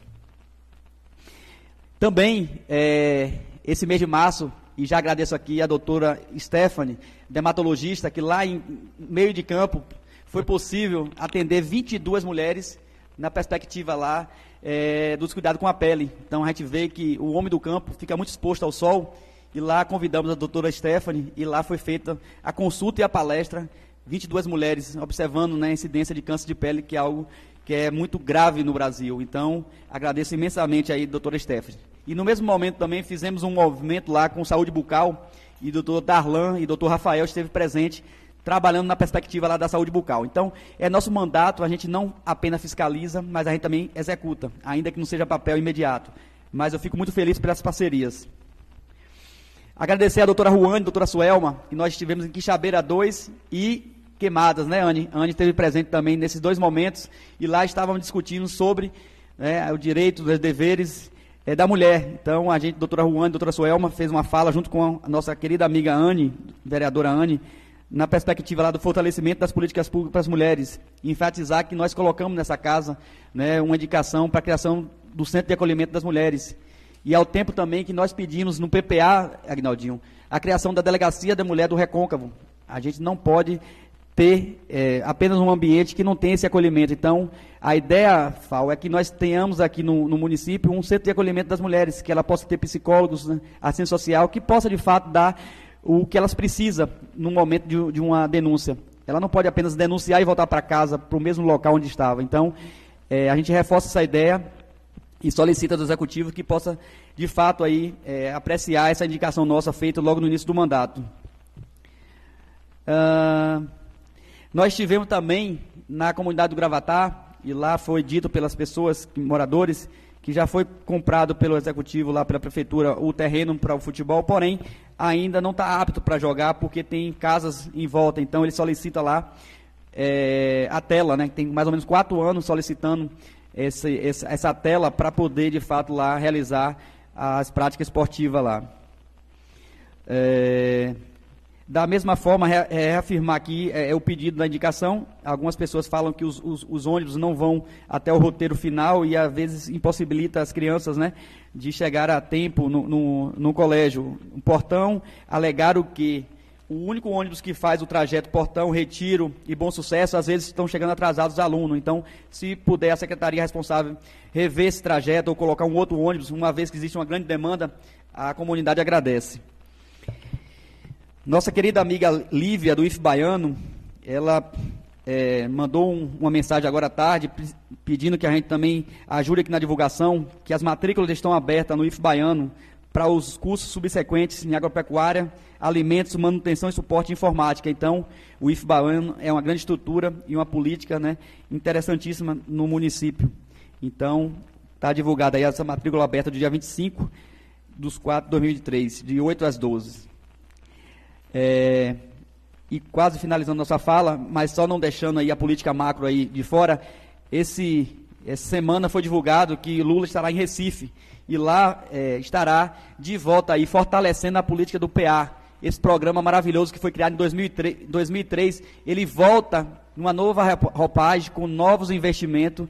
Também, é, esse mês de março, e já agradeço aqui a doutora Stephanie, dermatologista, que lá em meio de campo foi possível atender 22 mulheres na perspectiva lá é, dos cuidados com a pele. Então a gente vê que o homem do campo fica muito exposto ao sol e lá convidamos a doutora Stephanie e lá foi feita a consulta e a palestra. 22 mulheres observando né, a incidência de câncer de pele, que é algo que é muito grave no Brasil. Então, agradeço imensamente aí, doutora Stephanie. E no mesmo momento também fizemos um movimento lá com saúde bucal e doutor Darlan e doutor Rafael esteve presente trabalhando na perspectiva lá da saúde bucal. Então, é nosso mandato, a gente não apenas fiscaliza, mas a gente também executa, ainda que não seja papel imediato. Mas eu fico muito feliz pelas parcerias. Agradecer a doutora Ruane, a doutora Suelma, que nós estivemos em Quixabeira 2 e Queimadas, né, Anne? Anne esteve presente também nesses dois momentos e lá estávamos discutindo sobre né, o direito, os deveres é, da mulher. Então, a gente, doutora Ruane, doutora Suelma, fez uma fala junto com a nossa querida amiga Anne, vereadora Anne, na perspectiva lá do fortalecimento das políticas públicas para as mulheres, enfatizar que nós colocamos nessa casa né, uma indicação para a criação do Centro de Acolhimento das Mulheres. E ao tempo também que nós pedimos no PPA, Agnaldinho, a criação da Delegacia da Mulher do Recôncavo. A gente não pode ter é, apenas um ambiente que não tem esse acolhimento. Então, a ideia, Fal, é que nós tenhamos aqui no, no, município um centro de acolhimento das mulheres, que ela possa ter psicólogos, né, assistência social, que possa de fato dar o que elas precisam no momento de, de uma denúncia. Ela não pode apenas denunciar e voltar para casa, para o mesmo local onde estava. Então, é, a gente reforça essa ideia e solicita do executivo que possa, de fato, aí, é, apreciar essa indicação nossa feita logo no início do mandato. Uh, nós tivemos também na comunidade do Gravatar, e lá foi dito pelas pessoas, moradores, que já foi comprado pelo executivo lá pela prefeitura o terreno para o futebol, porém ainda não está apto para jogar porque tem casas em volta. Então ele solicita lá é, a tela, né? Tem mais ou menos quatro anos solicitando esse, essa, essa tela para poder de fato lá realizar as práticas esportivas lá. É, da mesma forma, é, reafirmar aqui é, é, o pedido da indicação. Algumas pessoas falam que os, os, os, ônibus não vão até o roteiro final e às vezes impossibilita as crianças né, de chegar a tempo no, no, no colégio. O portão alegaram que o único ônibus que faz o trajeto Portão, Retiro e Bom Sucesso, às vezes estão chegando atrasados os alunos. Então, se puder a secretaria responsável rever esse trajeto ou colocar um outro ônibus, uma vez que existe uma grande demanda, a comunidade agradece. Nossa querida amiga Lívia, do IF Baiano, ela é, mandou um, uma mensagem agora à tarde pedindo que a gente também ajude aqui na divulgação, que as matrículas estão abertas no IF Baiano para os cursos subsequentes em agropecuária, alimentos, manutenção e suporte informática. Então, o IF Baiano é uma grande estrutura e uma política né, interessantíssima no município. Então, está divulgada aí essa matrícula aberta do dia 25 dos 4 de 2023, de 8 às 12. É, e quase finalizando nossa fala, mas só não deixando aí a política macro aí de fora, esse, essa semana foi divulgado que Lula estará em Recife e lá é, estará de volta aí fortalecendo a política do PA. Esse programa maravilhoso que foi criado em 2003, 2003 ele volta numa nova roupagem com novos investimentos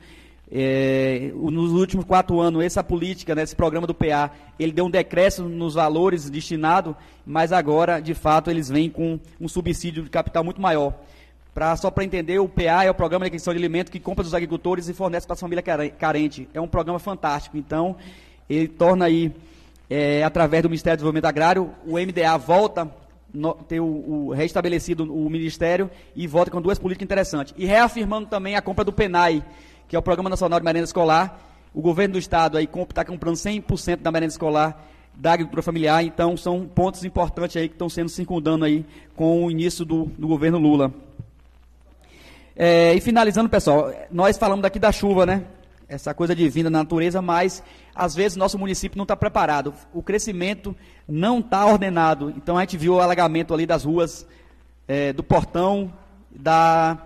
é, nos últimos quatro anos, essa política, né, esse programa do PA, ele deu um decréscimo nos valores destinados, mas agora, de fato, eles vêm com um subsídio de capital muito maior. Pra, só para entender, o PA é o Programa de Aquisição de Alimentos que compra dos agricultores e fornece para a família carente. É um programa fantástico. Então, ele torna aí, é, através do Ministério do Desenvolvimento Agrário, o MDA volta no, ter o, o, restabelecido o Ministério e volta com duas políticas interessantes. E reafirmando também a compra do PENAI, que é o Programa Nacional de Merenda Escolar. O governo do estado aí está comprando 100% da merenda escolar da agricultura familiar, então são pontos importantes aí que estão sendo circundando aí com o início do, do governo Lula. É, e finalizando, pessoal, nós falamos daqui da chuva, né? Essa coisa divina da natureza, mas às vezes nosso município não está preparado. O crescimento não está ordenado. Então a gente viu o alagamento ali das ruas, é, do portão, da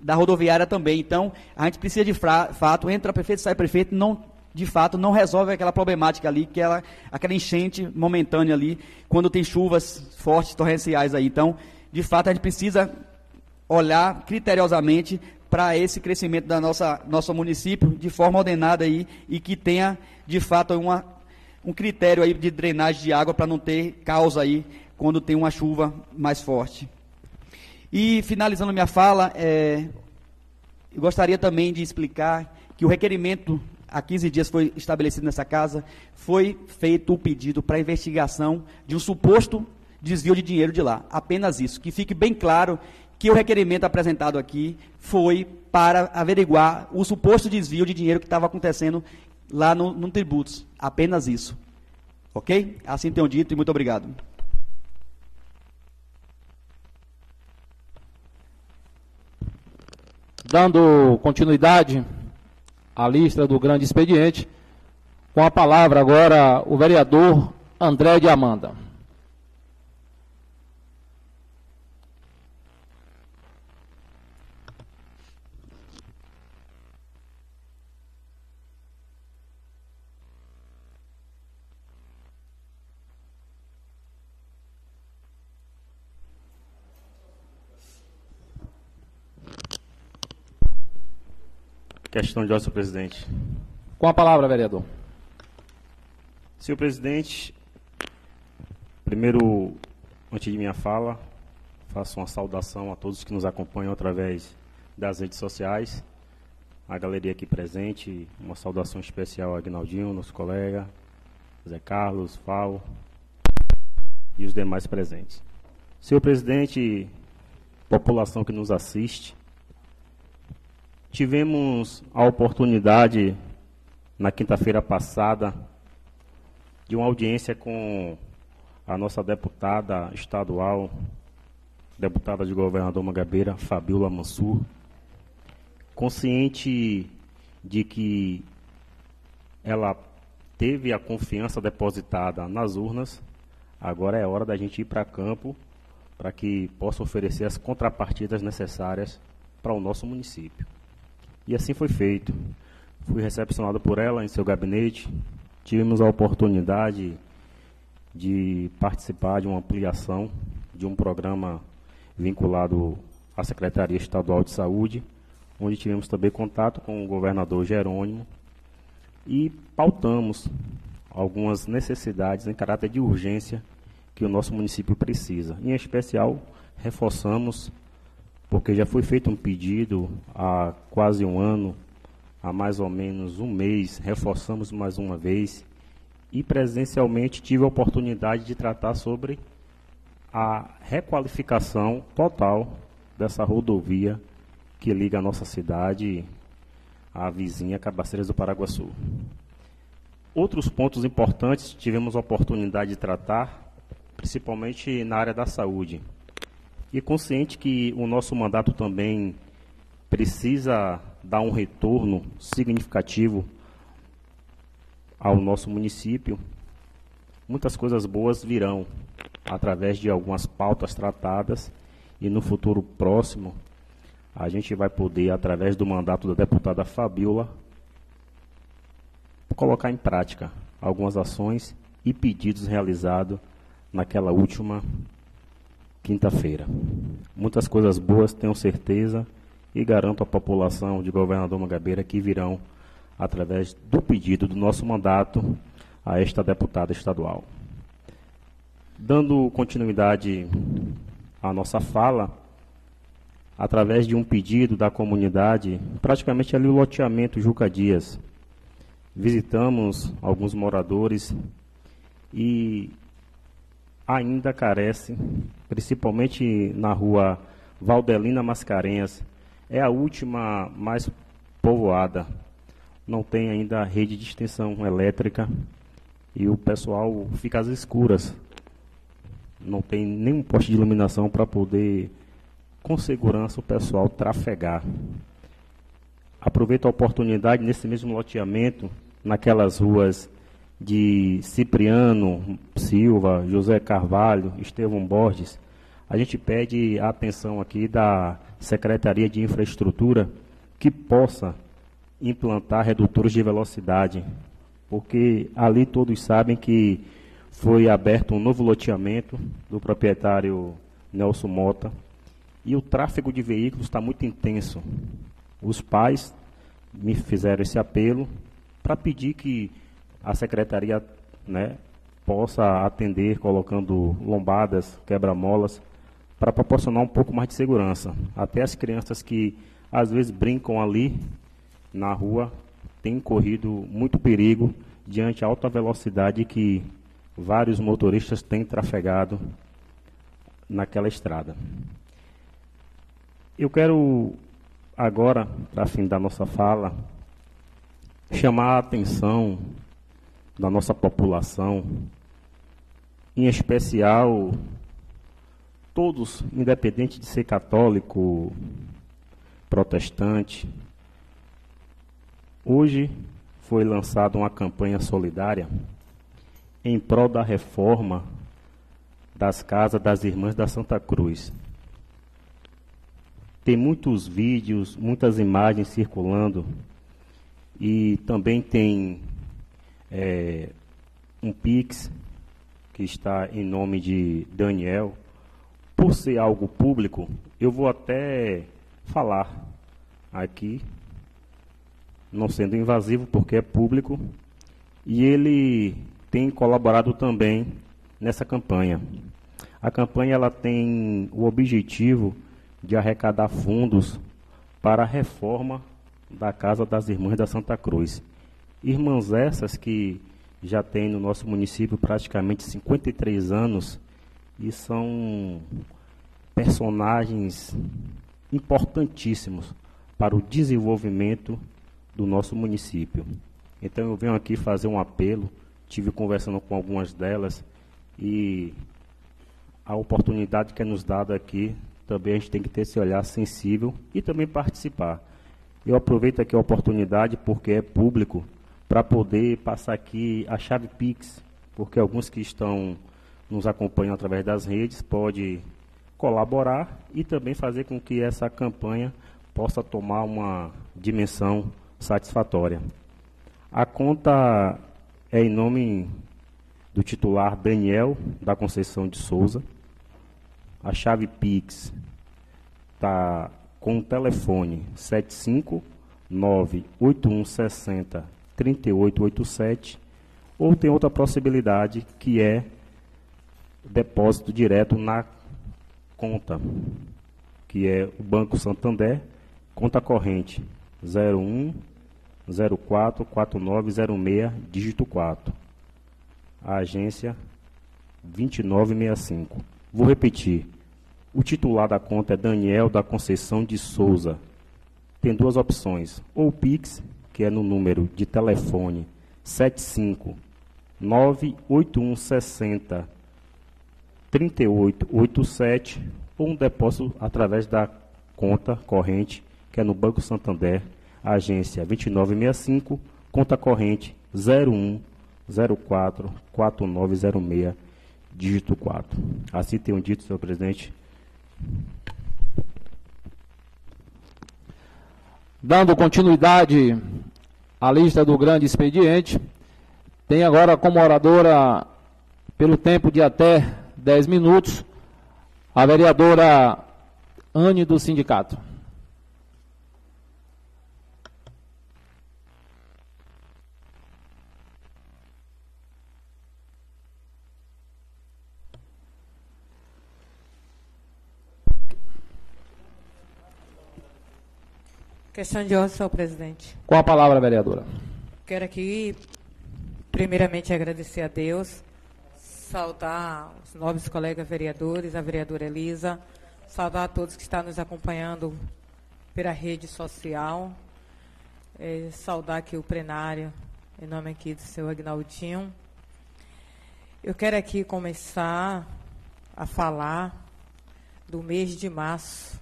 da rodoviária também. Então, a gente precisa de fato, entra prefeito, sai prefeito, não, de fato não resolve aquela problemática ali, que ela, aquela enchente momentânea ali, quando tem chuvas fortes, torrenciais aí. Então, de fato, a gente precisa olhar criteriosamente para esse crescimento da nossa nosso município de forma ordenada aí e que tenha de fato uma, um critério aí de drenagem de água para não ter causa aí quando tem uma chuva mais forte. E finalizando minha fala, é, eu gostaria também de explicar que o requerimento há 15 dias foi estabelecido nessa casa, foi feito o pedido para investigação de um suposto desvio de dinheiro de lá. Apenas isso. Que fique bem claro que o requerimento apresentado aqui foi para averiguar o suposto desvio de dinheiro que estava acontecendo lá no, no tributos. Apenas isso. Ok? Assim tenho dito e muito obrigado. Dando continuidade à lista do grande expediente, com a palavra agora o vereador André de Amanda. Questão de ordem, senhor presidente. Com a palavra, vereador. Senhor presidente, primeiro, antes de minha fala, faço uma saudação a todos que nos acompanham através das redes sociais, a galeria aqui presente, uma saudação especial a Agnaldinho, nosso colega, Zé Carlos, Fal e os demais presentes. Senhor presidente, população que nos assiste, Tivemos a oportunidade, na quinta-feira passada, de uma audiência com a nossa deputada estadual, deputada de governador Magabeira, Fabiola Mansur, consciente de que ela teve a confiança depositada nas urnas, agora é hora da gente ir para campo para que possa oferecer as contrapartidas necessárias para o nosso município. E assim foi feito. Fui recepcionado por ela em seu gabinete. Tivemos a oportunidade de participar de uma ampliação de um programa vinculado à Secretaria Estadual de Saúde, onde tivemos também contato com o governador Jerônimo e pautamos algumas necessidades em caráter de urgência que o nosso município precisa. Em especial, reforçamos porque já foi feito um pedido há quase um ano, há mais ou menos um mês, reforçamos mais uma vez, e presencialmente tive a oportunidade de tratar sobre a requalificação total dessa rodovia que liga a nossa cidade à vizinha Cabaceiras do Paraguaçu. Outros pontos importantes tivemos a oportunidade de tratar, principalmente na área da saúde. E consciente que o nosso mandato também precisa dar um retorno significativo ao nosso município, muitas coisas boas virão através de algumas pautas tratadas e no futuro próximo a gente vai poder, através do mandato da deputada Fabiola, colocar em prática algumas ações e pedidos realizados naquela última quinta-feira. Muitas coisas boas, tenho certeza, e garanto à população de Governador Mangabeira que virão através do pedido do nosso mandato a esta deputada estadual. Dando continuidade à nossa fala, através de um pedido da comunidade, praticamente ali o loteamento Juca Dias. Visitamos alguns moradores e ainda carece, principalmente na rua Valdelina Mascarenhas, é a última mais povoada. Não tem ainda rede de extensão elétrica e o pessoal fica às escuras. Não tem nenhum poste de iluminação para poder, com segurança, o pessoal trafegar. Aproveito a oportunidade nesse mesmo loteamento, naquelas ruas de Cipriano Silva, José Carvalho, Estevão Borges, a gente pede a atenção aqui da Secretaria de Infraestrutura que possa implantar redutores de velocidade, porque ali todos sabem que foi aberto um novo loteamento do proprietário Nelson Mota e o tráfego de veículos está muito intenso. Os pais me fizeram esse apelo para pedir que a secretaria né, possa atender colocando lombadas, quebra-molas para proporcionar um pouco mais de segurança. Até as crianças que às vezes brincam ali na rua têm corrido muito perigo diante da alta velocidade que vários motoristas têm trafegado naquela estrada. Eu quero agora, para fim da nossa fala, chamar a atenção da nossa população, em especial todos, independente de ser católico, protestante. Hoje foi lançada uma campanha solidária em prol da reforma das casas das Irmãs da Santa Cruz. Tem muitos vídeos, muitas imagens circulando e também tem é, um Pix que está em nome de Daniel por ser algo público, eu vou até falar aqui, não sendo invasivo, porque é público, e ele tem colaborado também nessa campanha. A campanha ela tem o objetivo de arrecadar fundos para a reforma da Casa das Irmãs da Santa Cruz. Irmãs essas que já têm no nosso município praticamente 53 anos e são personagens importantíssimos para o desenvolvimento do nosso município. Então eu venho aqui fazer um apelo, tive conversando com algumas delas e a oportunidade que é nos dada aqui, também a gente tem que ter esse olhar sensível e também participar. Eu aproveito aqui a oportunidade, porque é público, para poder passar aqui a chave Pix, porque alguns que estão nos acompanham através das redes, pode colaborar e também fazer com que essa campanha possa tomar uma dimensão satisfatória. A conta é em nome do titular Daniel da Conceição de Souza. A chave Pix está com o telefone 759 8160 3887 ou tem outra possibilidade que é depósito direto na conta, que é o Banco Santander, conta corrente 01 04 4906 dígito 4. A agência 2965. Vou repetir. O titular da conta é Daniel da Conceição de Souza. Tem duas opções: ou o Pix, que é no número de telefone 75 98160 3887, ou um depósito através da conta corrente, que é no Banco Santander, agência 2965, conta corrente 0104 4906, dígito 4. Assim tenho dito, senhor presidente. Dando continuidade à lista do grande expediente, tem agora como oradora, pelo tempo de até 10 minutos, a vereadora Anne do sindicato. Questão de ordem, senhor presidente. Com a palavra, vereadora. Quero aqui, primeiramente, agradecer a Deus, saudar os nobres colegas vereadores, a vereadora Elisa, saudar a todos que estão nos acompanhando pela rede social, é, saudar aqui o plenário, em nome aqui do seu Agnaldinho. Eu quero aqui começar a falar do mês de março,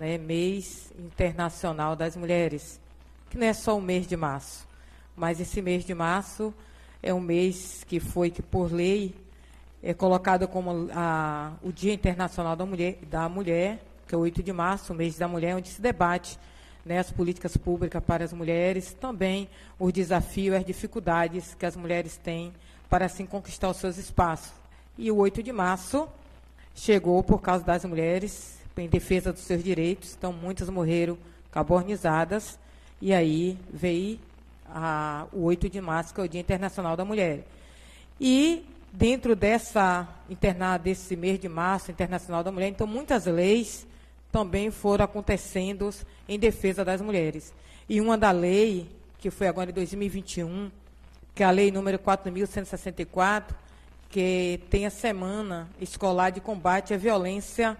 né, mês internacional das mulheres, que não é só o mês de março, mas esse mês de março é um mês que foi que por lei é colocado como a, o Dia Internacional da Mulher, da Mulher, que é o 8 de março, o mês da mulher, onde se debate né, as políticas públicas para as mulheres, também os desafios, as dificuldades que as mulheres têm para assim conquistar os seus espaços. E o 8 de março chegou por causa das mulheres, em defesa dos seus direitos, então muitas morreram cabornizadas, e aí veio a, o 8 de março, que é o Dia Internacional da Mulher. E dentro dessa internada desse mês de março internacional da mulher, então muitas leis também foram acontecendo em defesa das mulheres. E uma da lei, que foi agora em 2021, que é a lei número 4164, que tem a semana escolar de combate à violência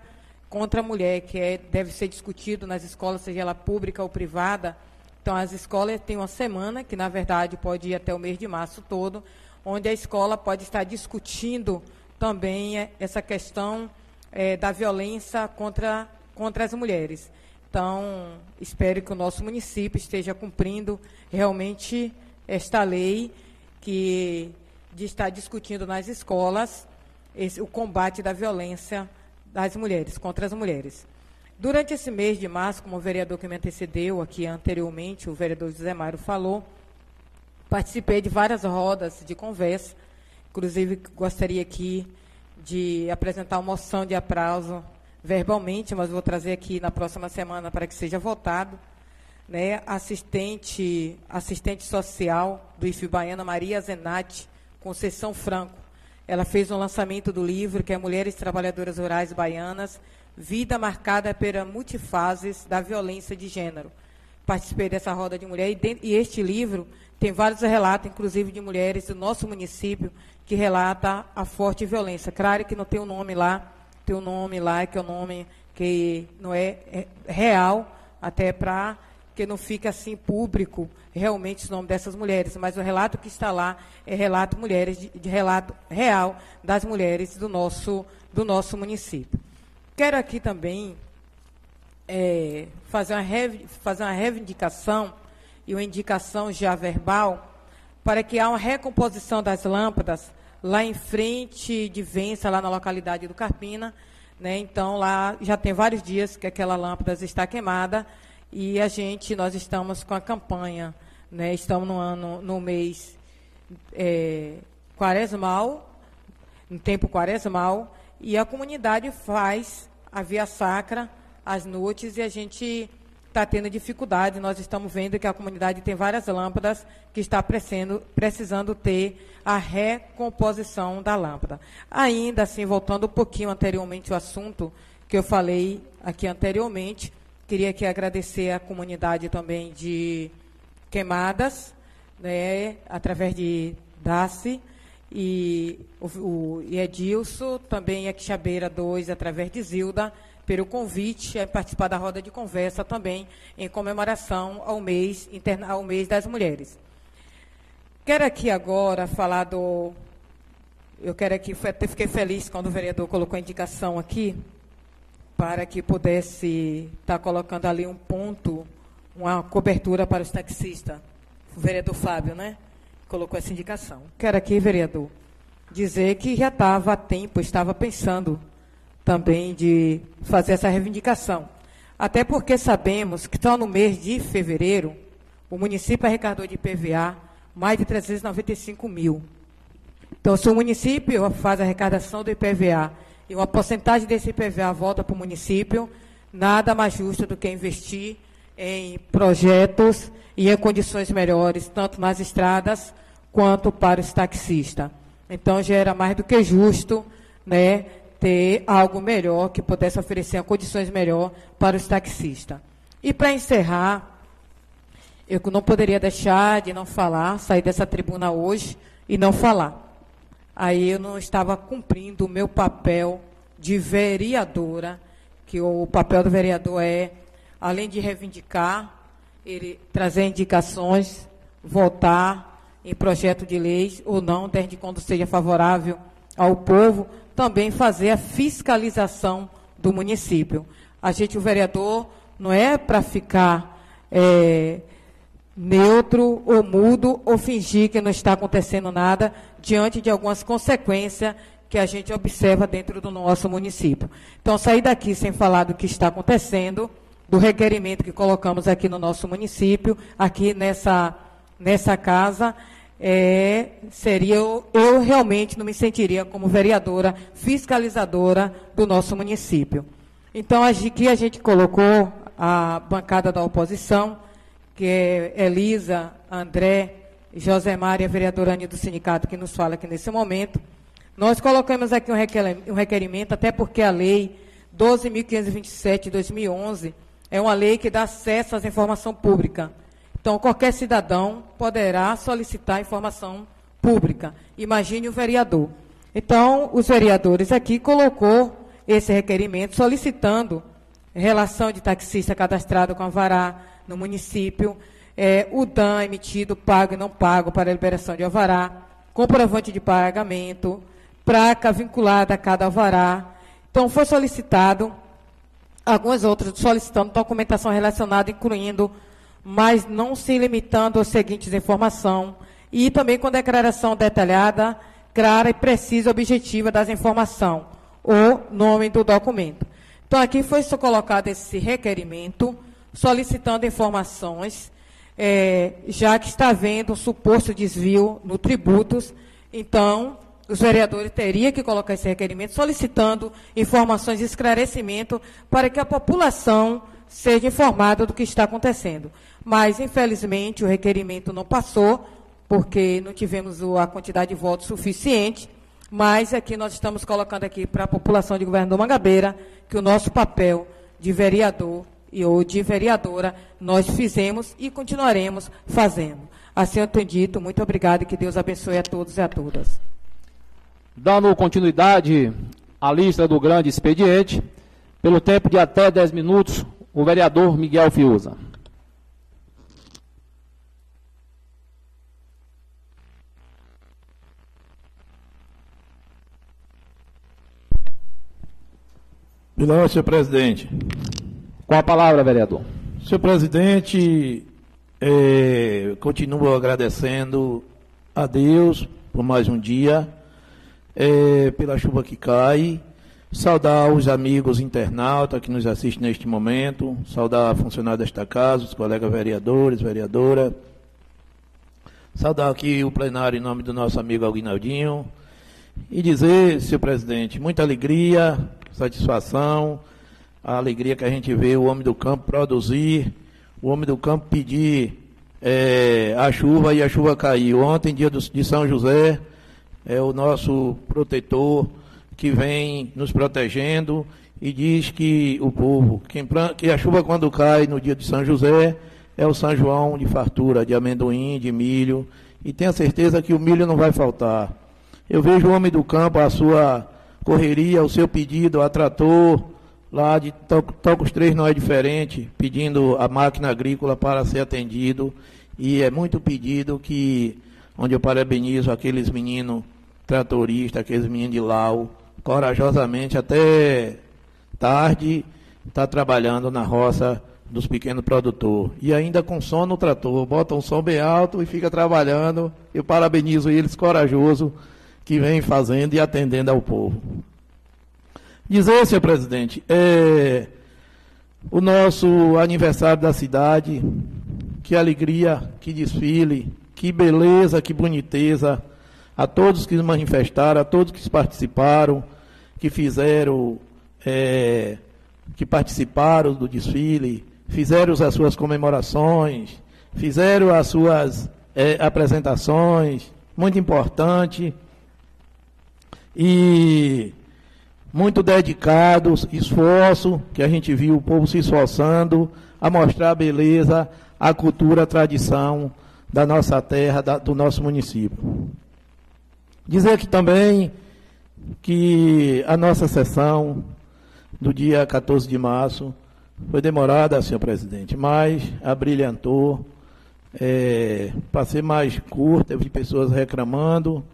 contra a mulher, que é, deve ser discutido nas escolas, seja ela pública ou privada. Então, as escolas têm uma semana, que na verdade pode ir até o mês de março todo, onde a escola pode estar discutindo também é, essa questão é, da violência contra, contra as mulheres. Então, espero que o nosso município esteja cumprindo realmente esta lei que de estar discutindo nas escolas esse, o combate da violência das mulheres, contra as mulheres. Durante esse mês de março, como o vereador que me antecedeu aqui anteriormente, o vereador José Mário falou, participei de várias rodas de conversa, inclusive gostaria aqui de apresentar uma moção de aplauso verbalmente, mas vou trazer aqui na próxima semana para que seja votado. Né, assistente, assistente social do IF Baiana, Maria Zenati Conceição Franco, ela fez um lançamento do livro, que é Mulheres Trabalhadoras Rurais Baianas, Vida Marcada pela Multifases da Violência de Gênero. Participei dessa roda de mulher e, e este livro tem vários relatos, inclusive de mulheres do nosso município, que relata a forte violência. Claro que não tem o um nome lá, tem o um nome lá, que é o um nome que não é, é real, até para que não fique assim público realmente o nome dessas mulheres, mas o relato que está lá é relato mulheres de, de relato real das mulheres do nosso do nosso município. Quero aqui também é, fazer, uma fazer uma reivindicação e uma indicação já verbal para que há uma recomposição das lâmpadas lá em frente de Vença, lá na localidade do Carpina. Né? Então, lá já tem vários dias que aquela lâmpada está queimada e a gente, nós estamos com a campanha, né? estamos no ano, no mês é, quaresmal, no tempo quaresmal, e a comunidade faz a via sacra às noites e a gente está tendo dificuldade. Nós estamos vendo que a comunidade tem várias lâmpadas que está precisando, precisando ter a recomposição da lâmpada. Ainda assim, voltando um pouquinho anteriormente ao assunto que eu falei aqui anteriormente, Queria aqui agradecer a comunidade também de Queimadas, né, através de DACE, e o, o e Edilson, também a Quixabeira 2, através de Zilda, pelo convite a participar da roda de conversa também em comemoração ao mês, interna, ao mês das mulheres. Quero aqui agora falar do. Eu quero aqui, até fiquei feliz quando o vereador colocou a indicação aqui, para que pudesse estar colocando ali um ponto, uma cobertura para os taxistas. O vereador Fábio, né? colocou essa indicação. Quero aqui, vereador, dizer que já estava a tempo, estava pensando também de fazer essa reivindicação. Até porque sabemos que só no mês de fevereiro, o município arrecadou de PVA mais de 395 mil. Então, se o município faz a arrecadação do IPVA e uma porcentagem desse IPVA volta para o município, nada mais justo do que investir em projetos e em condições melhores, tanto nas estradas quanto para os taxistas. Então, já era mais do que justo né, ter algo melhor, que pudesse oferecer condições melhor para os taxistas. E para encerrar, eu não poderia deixar de não falar, sair dessa tribuna hoje e não falar. Aí eu não estava cumprindo o meu papel de vereadora, que o papel do vereador é, além de reivindicar, ele trazer indicações, votar, em projeto de leis ou não, desde quando seja favorável ao povo, também fazer a fiscalização do município. A gente, o vereador, não é para ficar é, neutro ou mudo ou fingir que não está acontecendo nada diante de algumas consequências que a gente observa dentro do nosso município. Então, sair daqui sem falar do que está acontecendo, do requerimento que colocamos aqui no nosso município, aqui nessa nessa casa, é, seria eu, eu realmente não me sentiria como vereadora fiscalizadora do nosso município. Então, aqui a gente colocou a bancada da oposição, que é Elisa, André, Josemar e a vereadora do sindicato que nos fala aqui nesse momento. Nós colocamos aqui um requerimento, até porque a lei 12.527 de 2011 é uma lei que dá acesso às informação pública. Então, qualquer cidadão poderá solicitar informação pública. Imagine o vereador. Então, os vereadores aqui colocou esse requerimento solicitando relação de taxista cadastrado com a Vará no município, é, o DAN emitido, pago e não pago para a liberação de alvará, comprovante de pagamento, placa vinculada a cada alvará. Então, foi solicitado alguns outros solicitando documentação relacionada, incluindo mas não se limitando às seguintes informações, e também com declaração detalhada, clara e precisa objetiva das informações, o nome do documento. Então, aqui foi colocado esse requerimento, solicitando informações, é, já que está havendo um suposto desvio no tributos, então, os vereadores teriam que colocar esse requerimento, solicitando informações e esclarecimento para que a população seja informada do que está acontecendo. Mas infelizmente o requerimento não passou, porque não tivemos a quantidade de votos suficiente, mas aqui nós estamos colocando aqui para a população de Governador Mangabeira que o nosso papel de vereador e ou de vereadora nós fizemos e continuaremos fazendo. Assim eu tenho dito, muito obrigado e que Deus abençoe a todos e a todas. Dando continuidade à lista do grande expediente, pelo tempo de até 10 minutos, o vereador Miguel Fiuza. Bilão, senhor presidente. Com a palavra, vereador. Senhor presidente, é, continuo agradecendo a Deus por mais um dia, é, pela chuva que cai, saudar os amigos internautas que nos assistem neste momento, saudar a funcionária desta casa, os colegas vereadores, vereadora, saudar aqui o plenário em nome do nosso amigo Aguinaldinho. E dizer, senhor presidente, muita alegria, satisfação, a alegria que a gente vê o homem do campo produzir, o homem do campo pedir é, a chuva e a chuva caiu. Ontem, dia de São José, é o nosso protetor que vem nos protegendo e diz que o povo, que, que a chuva quando cai no dia de São José, é o São João de fartura, de amendoim, de milho, e tenha certeza que o milho não vai faltar. Eu vejo o homem do campo, a sua correria, o seu pedido a trator, lá de Tocos 3 não é diferente, pedindo a máquina agrícola para ser atendido. E é muito pedido que, onde eu parabenizo aqueles meninos tratoristas, aqueles meninos de Lau, corajosamente até tarde, está trabalhando na roça dos pequenos produtores. E ainda com som no trator, bota um som bem alto e fica trabalhando. Eu parabenizo eles, corajoso, que vem fazendo e atendendo ao povo. Dizer, senhor presidente, é, o nosso aniversário da cidade, que alegria, que desfile, que beleza, que boniteza a todos que manifestaram, a todos que participaram, que fizeram, é, que participaram do desfile, fizeram as suas comemorações, fizeram as suas é, apresentações, muito importante. E muito dedicados, esforço, que a gente viu o povo se esforçando a mostrar a beleza, a cultura, a tradição da nossa terra, da, do nosso município. Dizer aqui também que a nossa sessão do dia 14 de março foi demorada, senhor presidente, mas abrilhantou. É, para ser mais curta, eu vi pessoas reclamando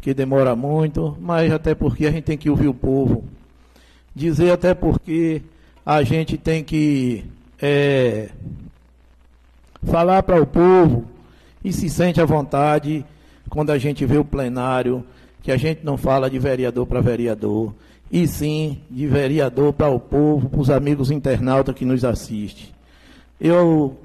que demora muito, mas até porque a gente tem que ouvir o povo. Dizer até porque a gente tem que é, falar para o povo e se sente à vontade quando a gente vê o plenário, que a gente não fala de vereador para vereador, e sim de vereador para o povo, para os amigos internautas que nos assistem. Eu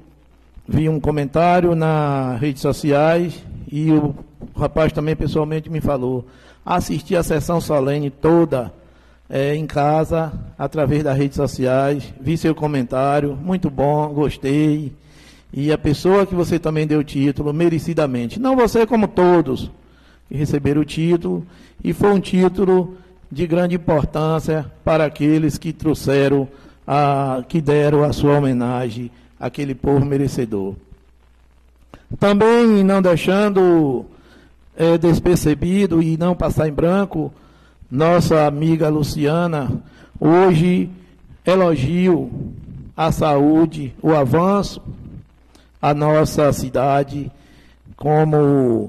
vi um comentário nas redes sociais e o rapaz também pessoalmente me falou. Assisti a sessão solene toda é, em casa, através das redes sociais, vi seu comentário, muito bom, gostei. E a pessoa que você também deu o título, merecidamente. Não você como todos que receberam o título, e foi um título de grande importância para aqueles que trouxeram, a, que deram a sua homenagem àquele povo merecedor. Também não deixando é, despercebido e não passar em branco, nossa amiga Luciana, hoje elogio a saúde, o avanço a nossa cidade, como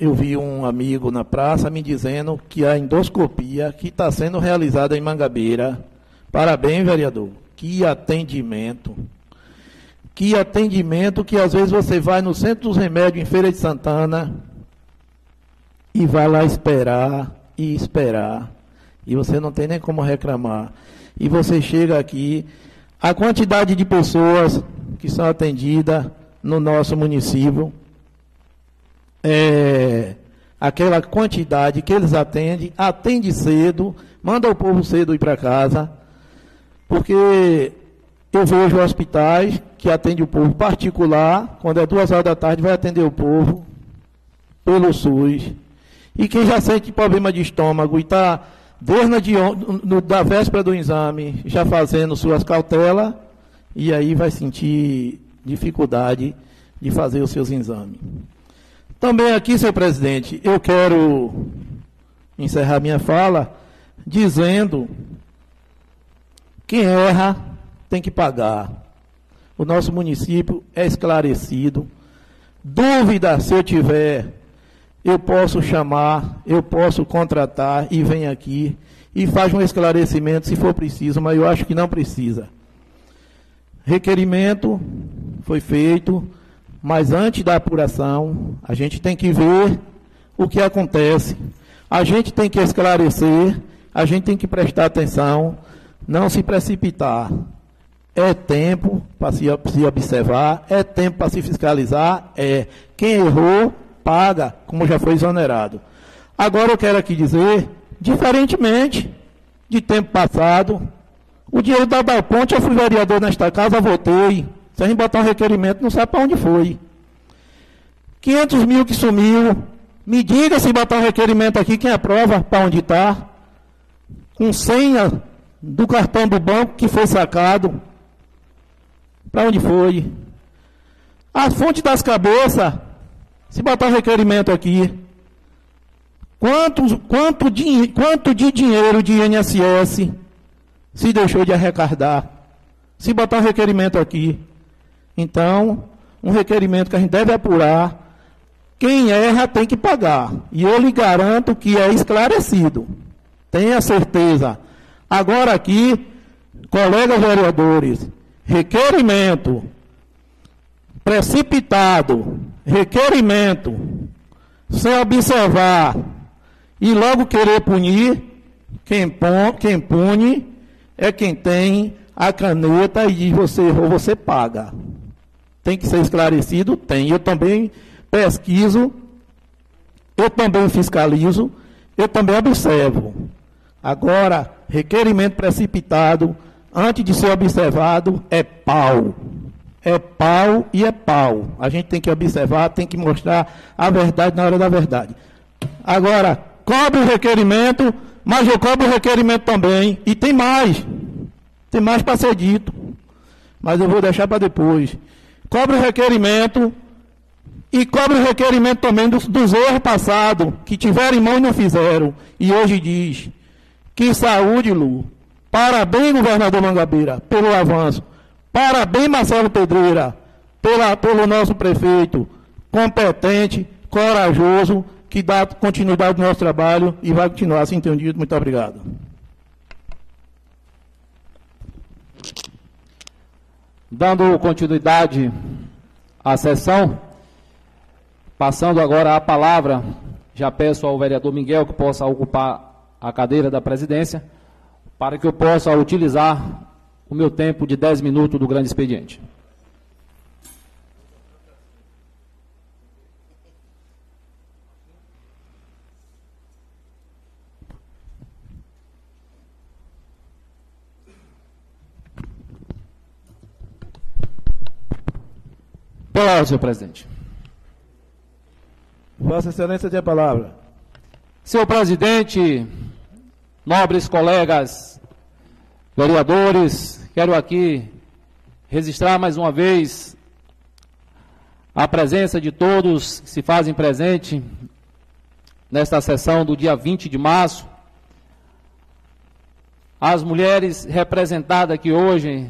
eu vi um amigo na praça me dizendo que a endoscopia que está sendo realizada em Mangabeira, parabéns, vereador, que atendimento. Que atendimento que às vezes você vai no centro dos remédios em Feira de Santana e vai lá esperar e esperar. E você não tem nem como reclamar. E você chega aqui, a quantidade de pessoas que são atendidas no nosso município, é, aquela quantidade que eles atendem, atende cedo, manda o povo cedo ir para casa, porque eu vejo hospitais que atendem o povo particular, quando é duas horas da tarde, vai atender o povo pelo SUS. E quem já sente problema de estômago e está desde de, no, da véspera do exame já fazendo suas cautelas, e aí vai sentir dificuldade de fazer os seus exames. Também aqui, senhor presidente, eu quero encerrar minha fala dizendo quem erra tem que pagar. O nosso município é esclarecido. Dúvida, se eu tiver, eu posso chamar, eu posso contratar e vem aqui e faz um esclarecimento se for preciso, mas eu acho que não precisa. Requerimento foi feito, mas antes da apuração, a gente tem que ver o que acontece. A gente tem que esclarecer, a gente tem que prestar atenção, não se precipitar. É tempo para se, se observar, é tempo para se fiscalizar, é quem errou, paga, como já foi exonerado. Agora eu quero aqui dizer, diferentemente de tempo passado, o dinheiro da Dalponte, eu fui vereador nesta casa, votei. Se a gente botar um requerimento, não sabe para onde foi. 500 mil que sumiu. Me diga se botar um requerimento aqui, quem aprova para onde está. Com senha do cartão do banco que foi sacado. Para onde foi? A fonte das cabeças, se botar requerimento aqui, Quanto, quanto, de, quanto de dinheiro de INSS se deixou de arrecadar? Se botar requerimento aqui. Então, um requerimento que a gente deve apurar. Quem erra tem que pagar. E eu lhe garanto que é esclarecido. Tenha certeza. Agora aqui, colegas vereadores, requerimento precipitado, requerimento sem observar e logo querer punir, quem, pon, quem pune é quem tem a caneta e diz você errou, você paga. Tem que ser esclarecido? Tem. Eu também pesquiso, eu também fiscalizo, eu também observo. Agora, requerimento precipitado, antes de ser observado, é pau. É pau e é pau. A gente tem que observar, tem que mostrar a verdade na hora da verdade. Agora, cobre o requerimento, mas eu cobro o requerimento também. E tem mais. Tem mais para ser dito. Mas eu vou deixar para depois. Cobre o requerimento e cobre o requerimento também dos, dos erros passados, que tiveram em mão e não fizeram. E hoje diz que saúde, Lu. Parabéns, governador Mangabeira, pelo avanço. Parabéns, Marcelo Pedreira, pela, pelo nosso prefeito, competente, corajoso que dá continuidade ao nosso trabalho e vai continuar assim entendido. Muito obrigado. Dando continuidade à sessão, passando agora a palavra, já peço ao vereador Miguel que possa ocupar a cadeira da presidência, para que eu possa utilizar o meu tempo de 10 minutos do grande expediente. Palavra, senhor presidente. Vossa Excelência tem a palavra. Senhor presidente, nobres colegas, vereadores, quero aqui registrar mais uma vez a presença de todos que se fazem presente nesta sessão do dia 20 de março. As mulheres representadas aqui hoje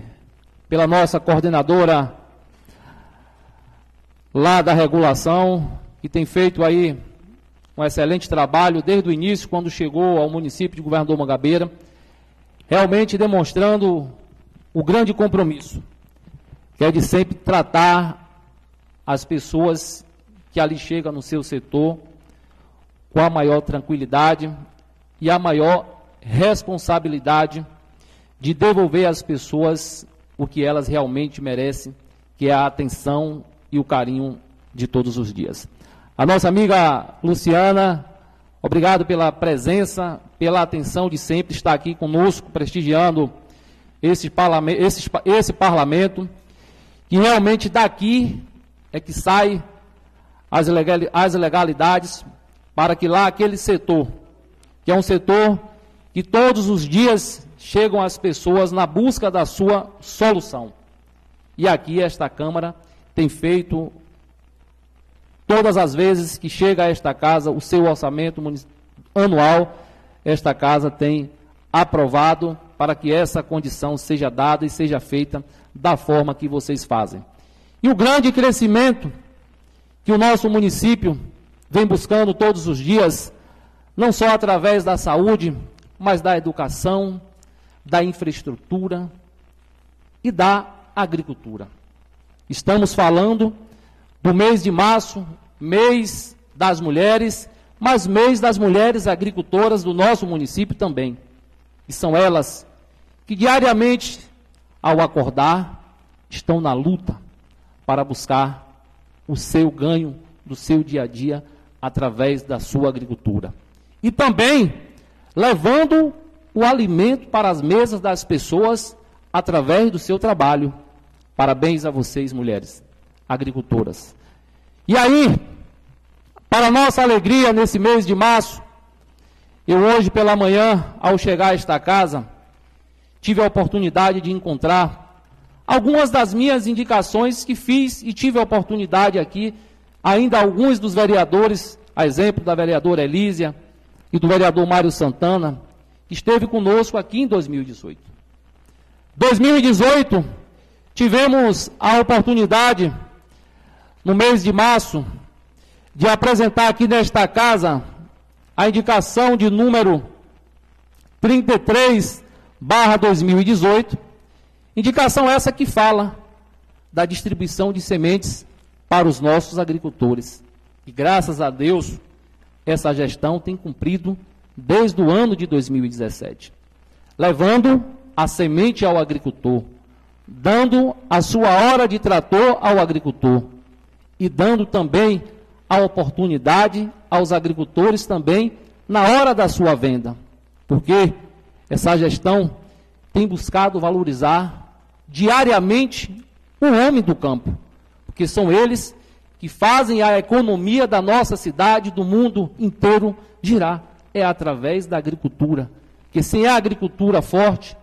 pela nossa coordenadora lá da regulação, que tem feito aí um excelente trabalho desde o início, quando chegou ao município de Governador Mangabeira, realmente demonstrando o grande compromisso, que é de sempre tratar as pessoas que ali chegam no seu setor com a maior tranquilidade e a maior responsabilidade de devolver às pessoas o que elas realmente merecem, que é a atenção e o carinho de todos os dias. A nossa amiga Luciana, obrigado pela presença, pela atenção de sempre estar aqui conosco, prestigiando esse parlamento, esse, esse parlamento, que realmente daqui é que sai as, as legalidades para que lá aquele setor, que é um setor que todos os dias chegam as pessoas na busca da sua solução. E aqui esta Câmara tem feito todas as vezes que chega a esta casa o seu orçamento anual, esta casa tem aprovado para que essa condição seja dada e seja feita da forma que vocês fazem. E o grande crescimento que o nosso município vem buscando todos os dias, não só através da saúde, mas da educação, da infraestrutura e da agricultura. Estamos falando do mês de março, mês das mulheres, mas mês das mulheres agricultoras do nosso município também. E são elas que diariamente, ao acordar, estão na luta para buscar o seu ganho do seu dia a dia através da sua agricultura. E também levando o alimento para as mesas das pessoas através do seu trabalho. Parabéns a vocês, mulheres agricultoras. E aí, para nossa alegria, nesse mês de março, eu hoje pela manhã, ao chegar a esta casa, tive a oportunidade de encontrar algumas das minhas indicações que fiz e tive a oportunidade aqui, ainda alguns dos vereadores, a exemplo da vereadora Elísia, e do vereador Mário Santana, que esteve conosco aqui em 2018. 2018, tivemos a oportunidade, no mês de março, de apresentar aqui nesta casa a indicação de número 33, barra 2018, indicação essa que fala da distribuição de sementes para os nossos agricultores. E graças a Deus, essa gestão tem cumprido desde o ano de 2017, levando a semente ao agricultor, dando a sua hora de trator ao agricultor e dando também a oportunidade aos agricultores também na hora da sua venda. Porque essa gestão tem buscado valorizar diariamente o homem do campo, porque são eles que fazem a economia da nossa cidade, do mundo inteiro girar. É através da agricultura. Porque sem a agricultura forte,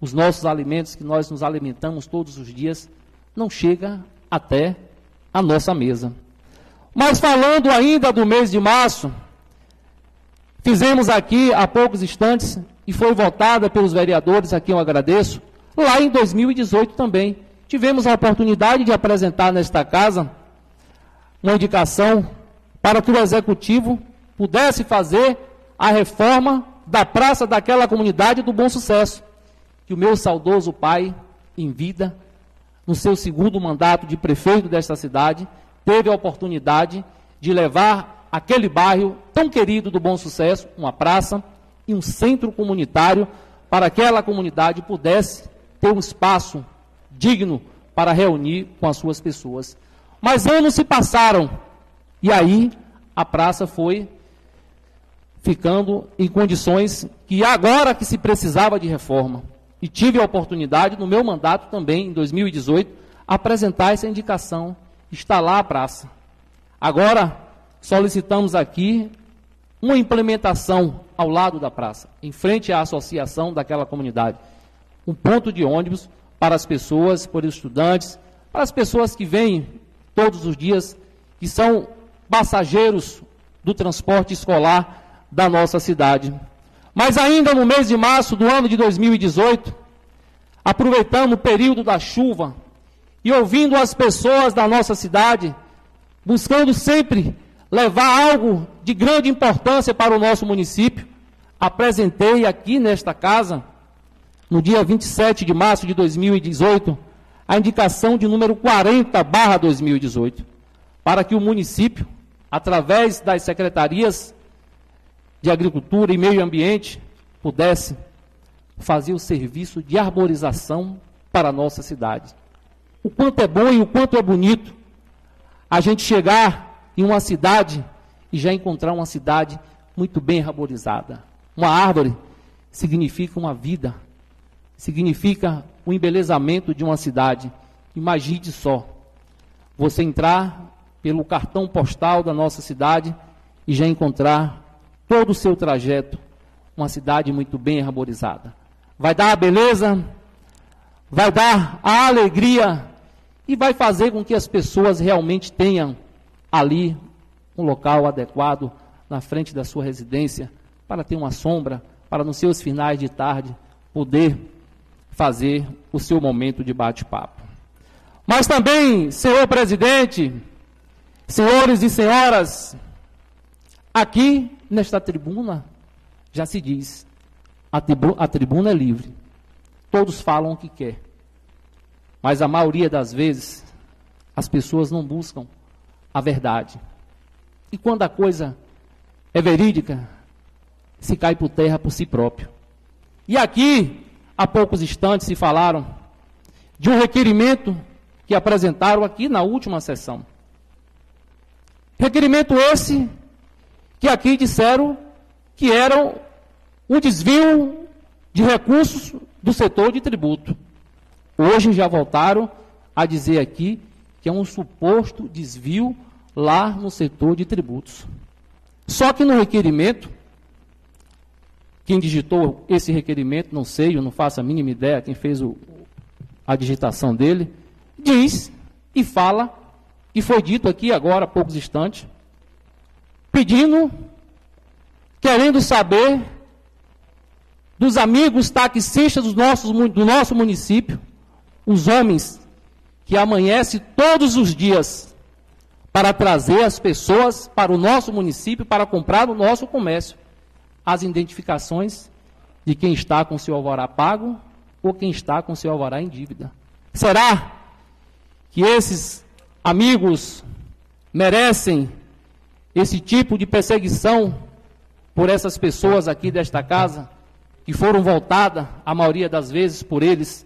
os nossos alimentos que nós nos alimentamos todos os dias não chega até a nossa mesa. Mas falando ainda do mês de março, fizemos aqui há poucos instantes e foi votada pelos vereadores, aqui eu agradeço, lá em 2018 também. Tivemos a oportunidade de apresentar nesta casa uma indicação para que o executivo pudesse fazer a reforma da praça daquela comunidade do Bom Sucesso, que o meu saudoso pai, em vida, no seu segundo mandato de prefeito desta cidade, teve a oportunidade de levar aquele bairro tão querido do Bom Sucesso, uma praça e um centro comunitário, para que aquela comunidade pudesse ter um espaço digno para reunir com as suas pessoas. Mas anos se passaram e aí a praça foi ficando em condições que agora que se precisava de reforma. E tive a oportunidade, no meu mandato também, em 2018, apresentar essa indicação está lá a praça. Agora, solicitamos aqui uma implementação ao lado da praça, em frente à associação daquela comunidade. Um ponto de ônibus para as pessoas, para os estudantes, para as pessoas que vêm todos os dias, que são passageiros do transporte escolar da nossa cidade. Mas ainda no mês de março do ano de 2018, aproveitando o período da chuva, e ouvindo as pessoas da nossa cidade, buscando sempre levar algo de grande importância para o nosso município, apresentei aqui nesta casa, no dia 27 de março de 2018, a indicação de número 40 barra 2018, para que o município, através das secretarias de Agricultura e Meio Ambiente, pudesse fazer o serviço de arborização para a nossa cidade. O quanto é bom e o quanto é bonito a gente chegar em uma cidade e já encontrar uma cidade muito bem arborizada. Uma árvore significa uma vida, significa o embelezamento de uma cidade. Imagine só, você entrar pelo cartão postal da nossa cidade e já encontrar todo o seu trajeto, uma cidade muito bem arborizada. Vai dar a beleza, vai dar a alegria e vai fazer com que as pessoas realmente tenham ali um local adequado na frente da sua residência para ter uma sombra, para nos seus finais de tarde poder fazer o seu momento de bate-papo. Mas também, senhor presidente, senhores e senhoras, aqui nesta tribuna já se diz, a, tribu a tribuna é livre. Todos falam o que quer. Mas a maioria das vezes, as pessoas não buscam a verdade. E quando a coisa é verídica, se cai por terra por si próprio. E aqui, há poucos instantes, se falaram de um requerimento que apresentaram aqui na última sessão. Requerimento esse que aqui disseram que era um desvio de recursos do setor de tributo. Hoje já voltaram a dizer aqui que é um suposto desvio lá no setor de tributos. Só que no requerimento, quem digitou esse requerimento, não sei, eu não faço a mínima ideia, quem fez o, a digitação dele, diz e fala, e foi dito aqui agora há poucos instantes, pedindo querendo saber dos amigos taxistas do nosso, do nosso município, os homens que amanhecem todos os dias para trazer as pessoas para o nosso município, para comprar no nosso comércio, as identificações de quem está com seu alvará pago ou quem está com seu alvará em dívida. Será que esses amigos merecem esse tipo de perseguição por essas pessoas aqui desta casa, que foram voltadas, a maioria das vezes, por eles,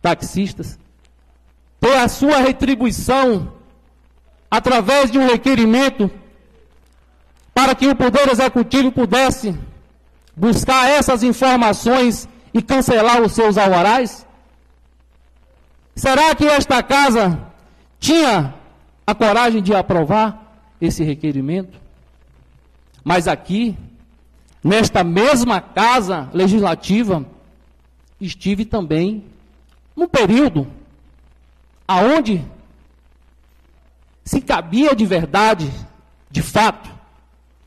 taxistas, ter a sua retribuição através de um requerimento para que o Poder Executivo pudesse buscar essas informações e cancelar os seus alvarais? Será que esta casa tinha a coragem de aprovar esse requerimento? Mas aqui, nesta mesma casa legislativa, estive também no período aonde se cabia de verdade, de fato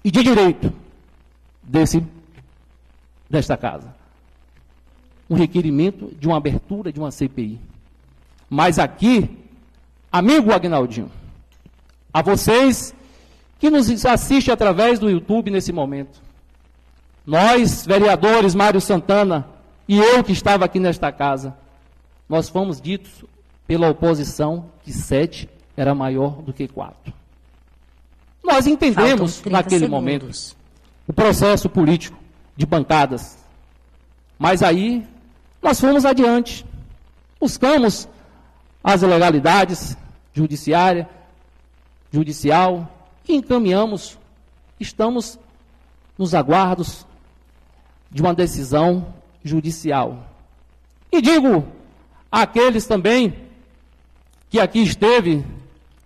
e de direito desse desta casa. Um requerimento de uma abertura de uma CPI. Mas aqui, amigo Agnaldinho, a vocês que nos assistem através do YouTube nesse momento. Nós, vereadores Mário Santana e eu que estava aqui nesta casa, nós fomos ditos pela oposição que sete era maior do que quatro. Nós entendemos naquele segundos. momento o processo político de bancadas. Mas aí nós fomos adiante. Buscamos as ilegalidades judiciárias, judicial que encaminhamos, estamos nos aguardos de uma decisão judicial. E digo àqueles também que aqui esteve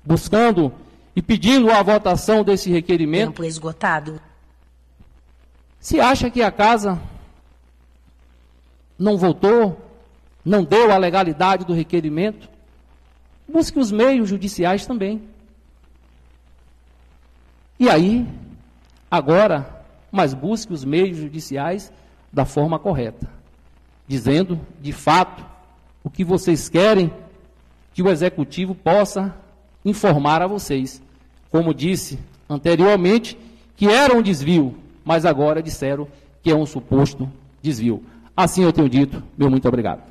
buscando e pedindo a votação desse requerimento. Tempo esgotado. Se acha que a casa não votou, não deu a legalidade do requerimento, busque os meios judiciais também. E aí, agora, mas busque os meios judiciais da forma correta, dizendo, de fato, o que vocês querem que o executivo possa informar a vocês. Como disse anteriormente, que era um desvio, mas agora disseram que é um suposto desvio. Assim eu tenho dito, meu muito obrigado.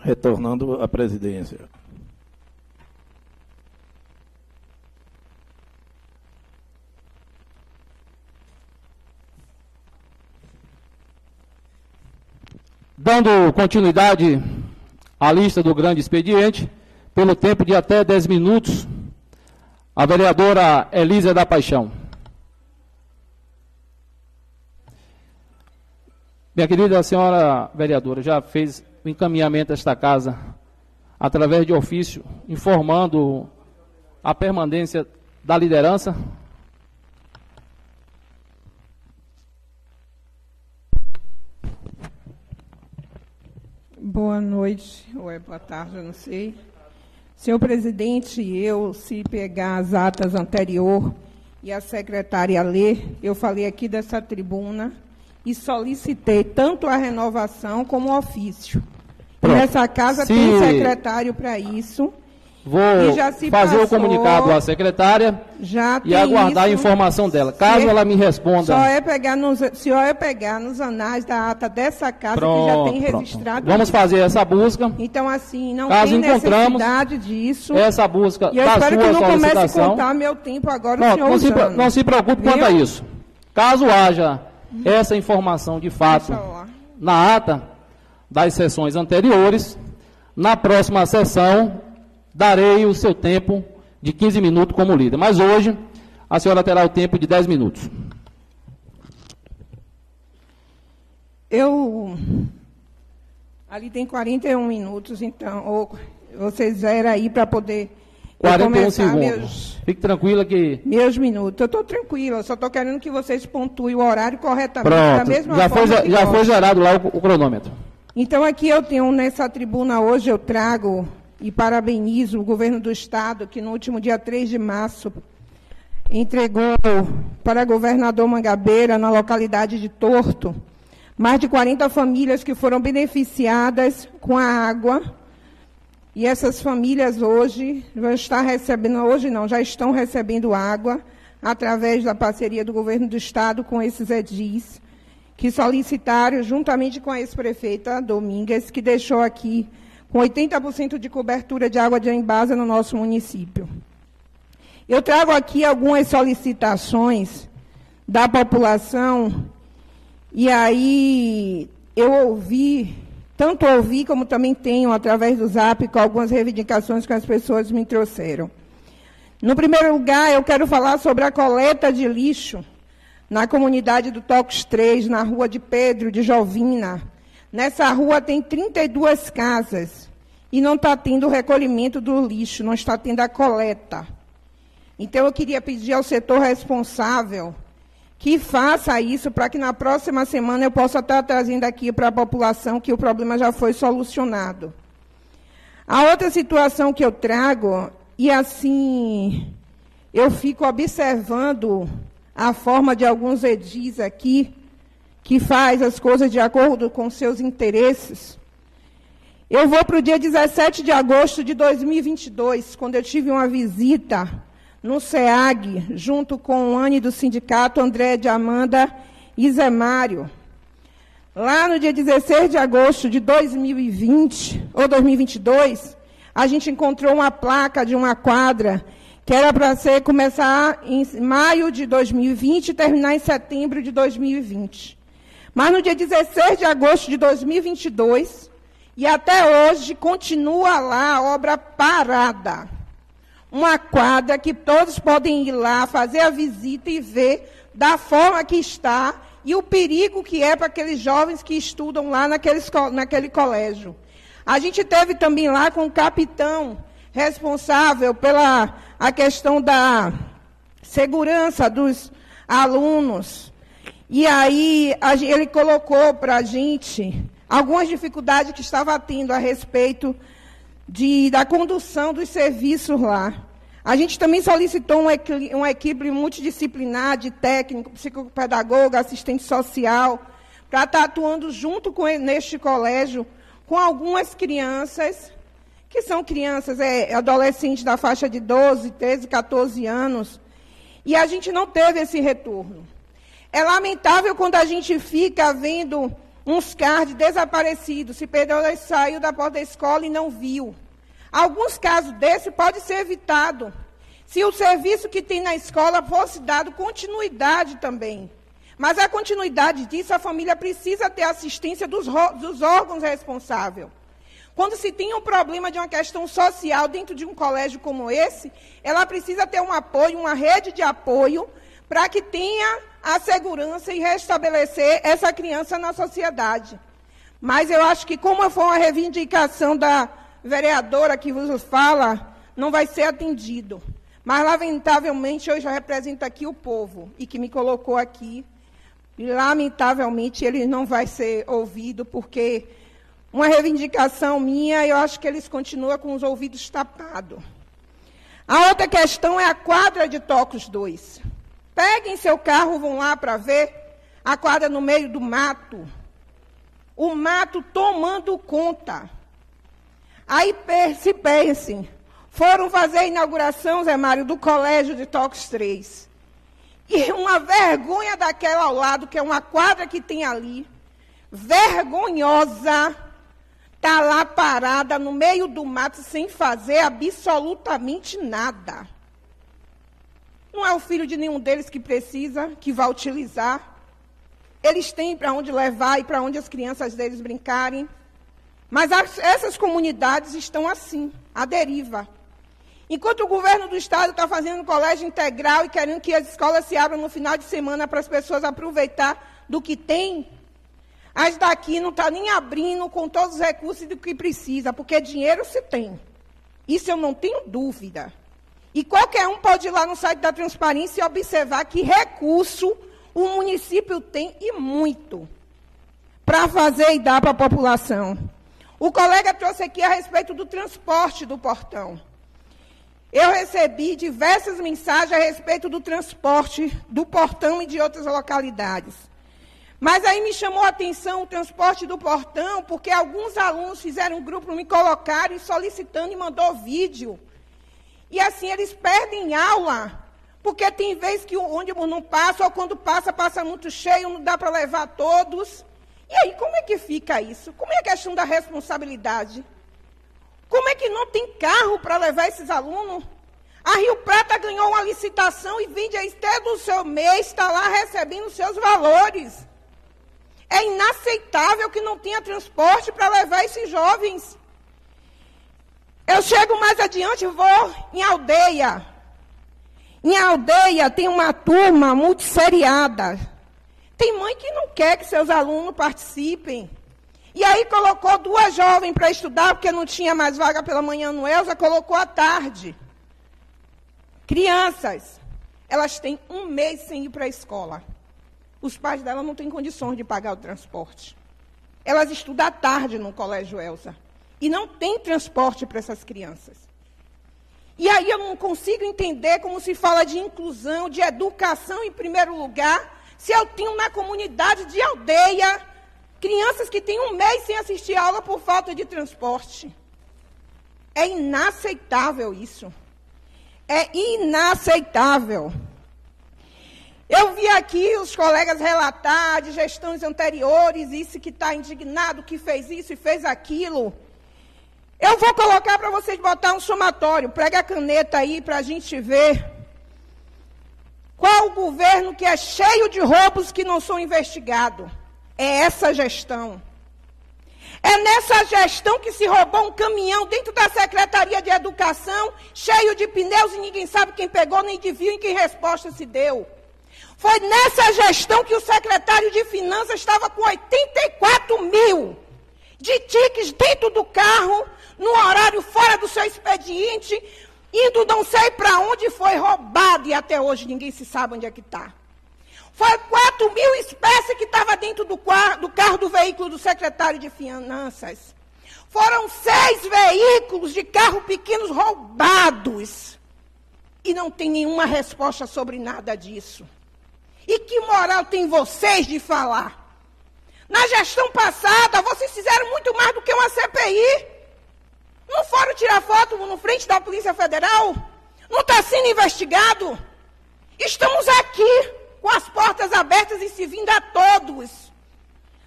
Retornando à presidência. Dando continuidade à lista do grande expediente, pelo tempo de até 10 minutos, a vereadora Elisa da Paixão. Minha querida senhora vereadora, já fez o encaminhamento desta casa através de ofício, informando a permanência da liderança Boa noite, ou é boa tarde, eu não sei. Senhor presidente, eu, se pegar as atas anterior e a secretária ler, eu falei aqui dessa tribuna e solicitei tanto a renovação como o ofício. Pronto. Nessa casa se... tem secretário para isso. Vou fazer passou, o comunicado à secretária e aguardar isso, a informação dela. Caso ela me responda. Só é pegar nos, se é pegar nos anais da ata dessa casa pronto, que já tem registrado. Vamos isso. fazer essa busca. Então, assim, não Caso tem necessidade disso. Essa busca e eu espero que não comece a contar meu tempo agora, pronto, não, se, não se preocupe Viu? quanto a isso. Caso haja essa informação de fato na ata das sessões anteriores, na próxima sessão darei o seu tempo de 15 minutos como líder. Mas hoje, a senhora terá o tempo de 10 minutos. Eu. Ali tem 41 minutos, então. Ou vocês eram aí para poder. 41 segundos. Meus, Fique tranquila que. Meus minutos. Eu estou tranquila, só estou querendo que vocês pontuem o horário corretamente. Pronto. Da mesma já forma foi, já foi gerado lá o, o cronômetro. Então, aqui eu tenho, nessa tribuna hoje, eu trago e parabenizo o governo do Estado, que no último dia 3 de março entregou para governador Mangabeira, na localidade de Torto, mais de 40 famílias que foram beneficiadas com a água. E essas famílias hoje vão estar recebendo, hoje não, já estão recebendo água através da parceria do governo do estado com esses edis, que solicitaram, juntamente com a ex-prefeita Domingues, que deixou aqui com 80% de cobertura de água de embasa no nosso município. Eu trago aqui algumas solicitações da população, e aí eu ouvi, tanto ouvi como também tenho, através do zap, com algumas reivindicações que as pessoas me trouxeram. No primeiro lugar, eu quero falar sobre a coleta de lixo na comunidade do Tocos 3, na rua de Pedro de Jovina. Nessa rua tem 32 casas e não está tendo o recolhimento do lixo, não está tendo a coleta. Então, eu queria pedir ao setor responsável que faça isso para que na próxima semana eu possa estar trazendo aqui para a população que o problema já foi solucionado. A outra situação que eu trago, e assim, eu fico observando a forma de alguns edis aqui, que faz as coisas de acordo com seus interesses. Eu vou para o dia 17 de agosto de 2022, quando eu tive uma visita no SEAG, junto com o ANE do sindicato, André de Amanda e Zé Mário. Lá no dia 16 de agosto de 2020, ou 2022, a gente encontrou uma placa de uma quadra que era para ser começar em maio de 2020 e terminar em setembro de 2020. Mas no dia 16 de agosto de 2022, e até hoje continua lá a obra parada uma quadra que todos podem ir lá, fazer a visita e ver da forma que está e o perigo que é para aqueles jovens que estudam lá naquele colégio. A gente teve também lá com o capitão responsável pela a questão da segurança dos alunos. E aí a, ele colocou para a gente algumas dificuldades que estava tendo a respeito de, da condução dos serviços lá. A gente também solicitou um, uma equipe multidisciplinar de técnico, psicopedagogo, assistente social, para estar atuando junto com neste colégio com algumas crianças, que são crianças, é, adolescentes da faixa de 12, 13, 14 anos, e a gente não teve esse retorno. É lamentável quando a gente fica vendo uns cards desaparecidos, se perdeu, saiu da porta da escola e não viu. Alguns casos desse pode ser evitado se o serviço que tem na escola fosse dado continuidade também. Mas a continuidade disso, a família precisa ter assistência dos, dos órgãos responsáveis. Quando se tem um problema de uma questão social dentro de um colégio como esse, ela precisa ter um apoio, uma rede de apoio, para que tenha a segurança e restabelecer essa criança na sociedade. Mas eu acho que, como foi uma reivindicação da vereadora que vos fala, não vai ser atendido. Mas, lamentavelmente, eu já represento aqui o povo e que me colocou aqui. Lamentavelmente, ele não vai ser ouvido, porque uma reivindicação minha, eu acho que eles continuam com os ouvidos tapados. A outra questão é a quadra de Tocos 2. Peguem seu carro, vão lá para ver a quadra no meio do mato. O mato tomando conta. Aí se pensem, foram fazer a inauguração, Zé Mário, do colégio de Tocos 3. E uma vergonha daquela ao lado, que é uma quadra que tem ali, vergonhosa, está lá parada no meio do mato sem fazer absolutamente nada. Não é o filho de nenhum deles que precisa, que vai utilizar. Eles têm para onde levar e para onde as crianças deles brincarem. Mas as, essas comunidades estão assim, à deriva. Enquanto o governo do estado está fazendo colégio integral e querendo que as escolas se abram no final de semana para as pessoas aproveitar do que tem, as daqui não estão tá nem abrindo com todos os recursos do que precisa, porque dinheiro se tem. Isso eu não tenho dúvida. E qualquer um pode ir lá no site da transparência e observar que recurso o município tem e muito para fazer e dar para a população. O colega trouxe aqui a respeito do transporte do portão. eu recebi diversas mensagens a respeito do transporte do portão e de outras localidades. Mas aí me chamou a atenção o transporte do portão, porque alguns alunos fizeram um grupo, me colocaram e solicitando e mandou vídeo. E assim eles perdem aula, porque tem vezes que o ônibus não passa, ou quando passa, passa muito cheio, não dá para levar todos. E aí, como é que fica isso? Como é a questão da responsabilidade? Como é que não tem carro para levar esses alunos? A Rio Prata ganhou uma licitação e vende até do seu mês, está lá recebendo seus valores. É inaceitável que não tenha transporte para levar esses jovens. Eu chego mais adiante e vou em aldeia. Em aldeia tem uma turma multisseriada. Tem mãe que não quer que seus alunos participem. E aí colocou duas jovens para estudar, porque não tinha mais vaga pela manhã no Elza, colocou à tarde. Crianças, elas têm um mês sem ir para a escola. Os pais delas não têm condições de pagar o transporte. Elas estudam à tarde no Colégio Elza. E não tem transporte para essas crianças. E aí eu não consigo entender como se fala de inclusão, de educação em primeiro lugar, se eu tenho na comunidade de aldeia Crianças que têm um mês sem assistir aula por falta de transporte. É inaceitável isso. É inaceitável. Eu vi aqui os colegas relatar de gestões anteriores, isso que está indignado, que fez isso e fez aquilo. Eu vou colocar para vocês botar um somatório. Prega a caneta aí para a gente ver. Qual o governo que é cheio de roubos que não são investigados? É essa gestão. É nessa gestão que se roubou um caminhão dentro da Secretaria de Educação, cheio de pneus e ninguém sabe quem pegou, nem viu em que resposta se deu. Foi nessa gestão que o secretário de Finanças estava com 84 mil de tiques dentro do carro, no horário fora do seu expediente, indo não sei para onde foi roubado e até hoje ninguém se sabe onde é que está. Foi 4 mil espécies que estava dentro do, do carro do veículo do secretário de Finanças. Foram seis veículos de carro pequenos roubados. E não tem nenhuma resposta sobre nada disso. E que moral tem vocês de falar? Na gestão passada, vocês fizeram muito mais do que uma CPI. Não foram tirar foto no frente da Polícia Federal? Não está sendo investigado? Estamos aqui com as portas abertas e servindo a todos.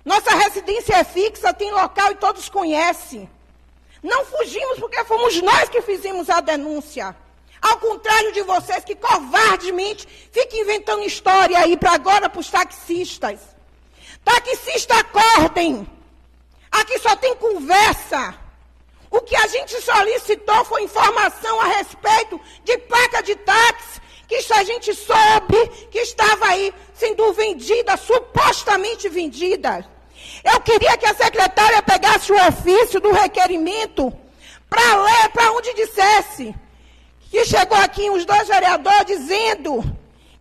Nossa residência é fixa, tem local e todos conhecem. Não fugimos porque fomos nós que fizemos a denúncia. Ao contrário de vocês que covardemente ficam inventando história aí para agora para os taxistas. Taxista, acordem. Aqui só tem conversa. O que a gente solicitou foi informação a respeito de placa de táxi que a gente soube que estava aí sendo vendida, supostamente vendida. Eu queria que a secretária pegasse o ofício do requerimento para ler, para onde dissesse que chegou aqui os dois vereadores dizendo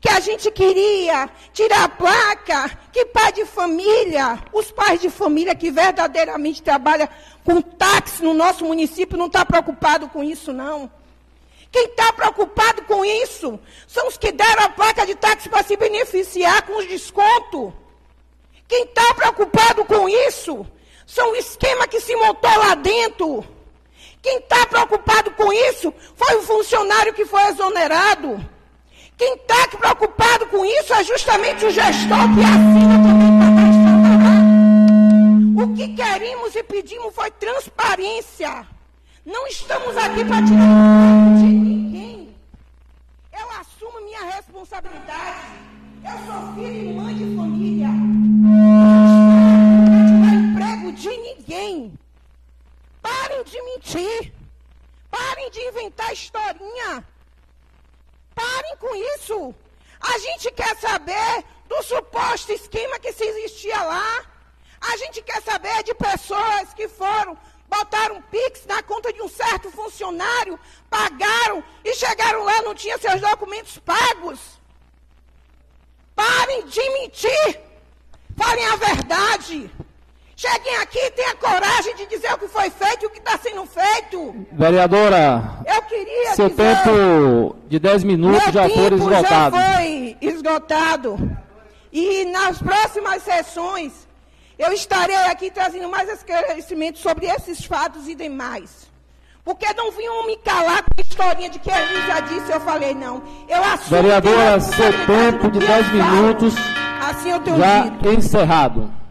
que a gente queria tirar a placa, que pai de família, os pais de família que verdadeiramente trabalham com táxi no nosso município não está preocupado com isso, não. Quem está preocupado com isso são os que deram a placa de táxi para se beneficiar com os descontos. Quem está preocupado com isso são o esquema que se montou lá dentro. Quem está preocupado com isso foi o funcionário que foi exonerado. Quem está preocupado com isso é justamente o gestor que assina também para O que queríamos e pedimos foi transparência. Não estamos aqui para tirar de ninguém. Eu assumo minha responsabilidade. Eu sou filho e mãe de família. Não estou tirar emprego de ninguém. Parem de mentir. Parem de inventar historinha. Parem com isso. A gente quer saber do suposto esquema que se existia lá. A gente quer saber de pessoas que foram botaram Pix na conta de um certo funcionário, pagaram e chegaram lá não tinha seus documentos pagos. Parem de mentir. Falem a verdade. Cheguem aqui, tenha coragem de dizer o que foi feito e o que está sendo feito. Vereadora, Eu queria seu dizer... tempo de 10 minutos já foi esgotado. já foi esgotado. E nas próximas sessões, eu estarei aqui trazendo mais esclarecimentos sobre esses fatos e demais. Porque não vinham me calar com a historinha de que ele já disse, eu falei, não. Eu assumo Vereadora, seu eu- tempo de eu 10 falo. minutos Assim já dito. encerrado.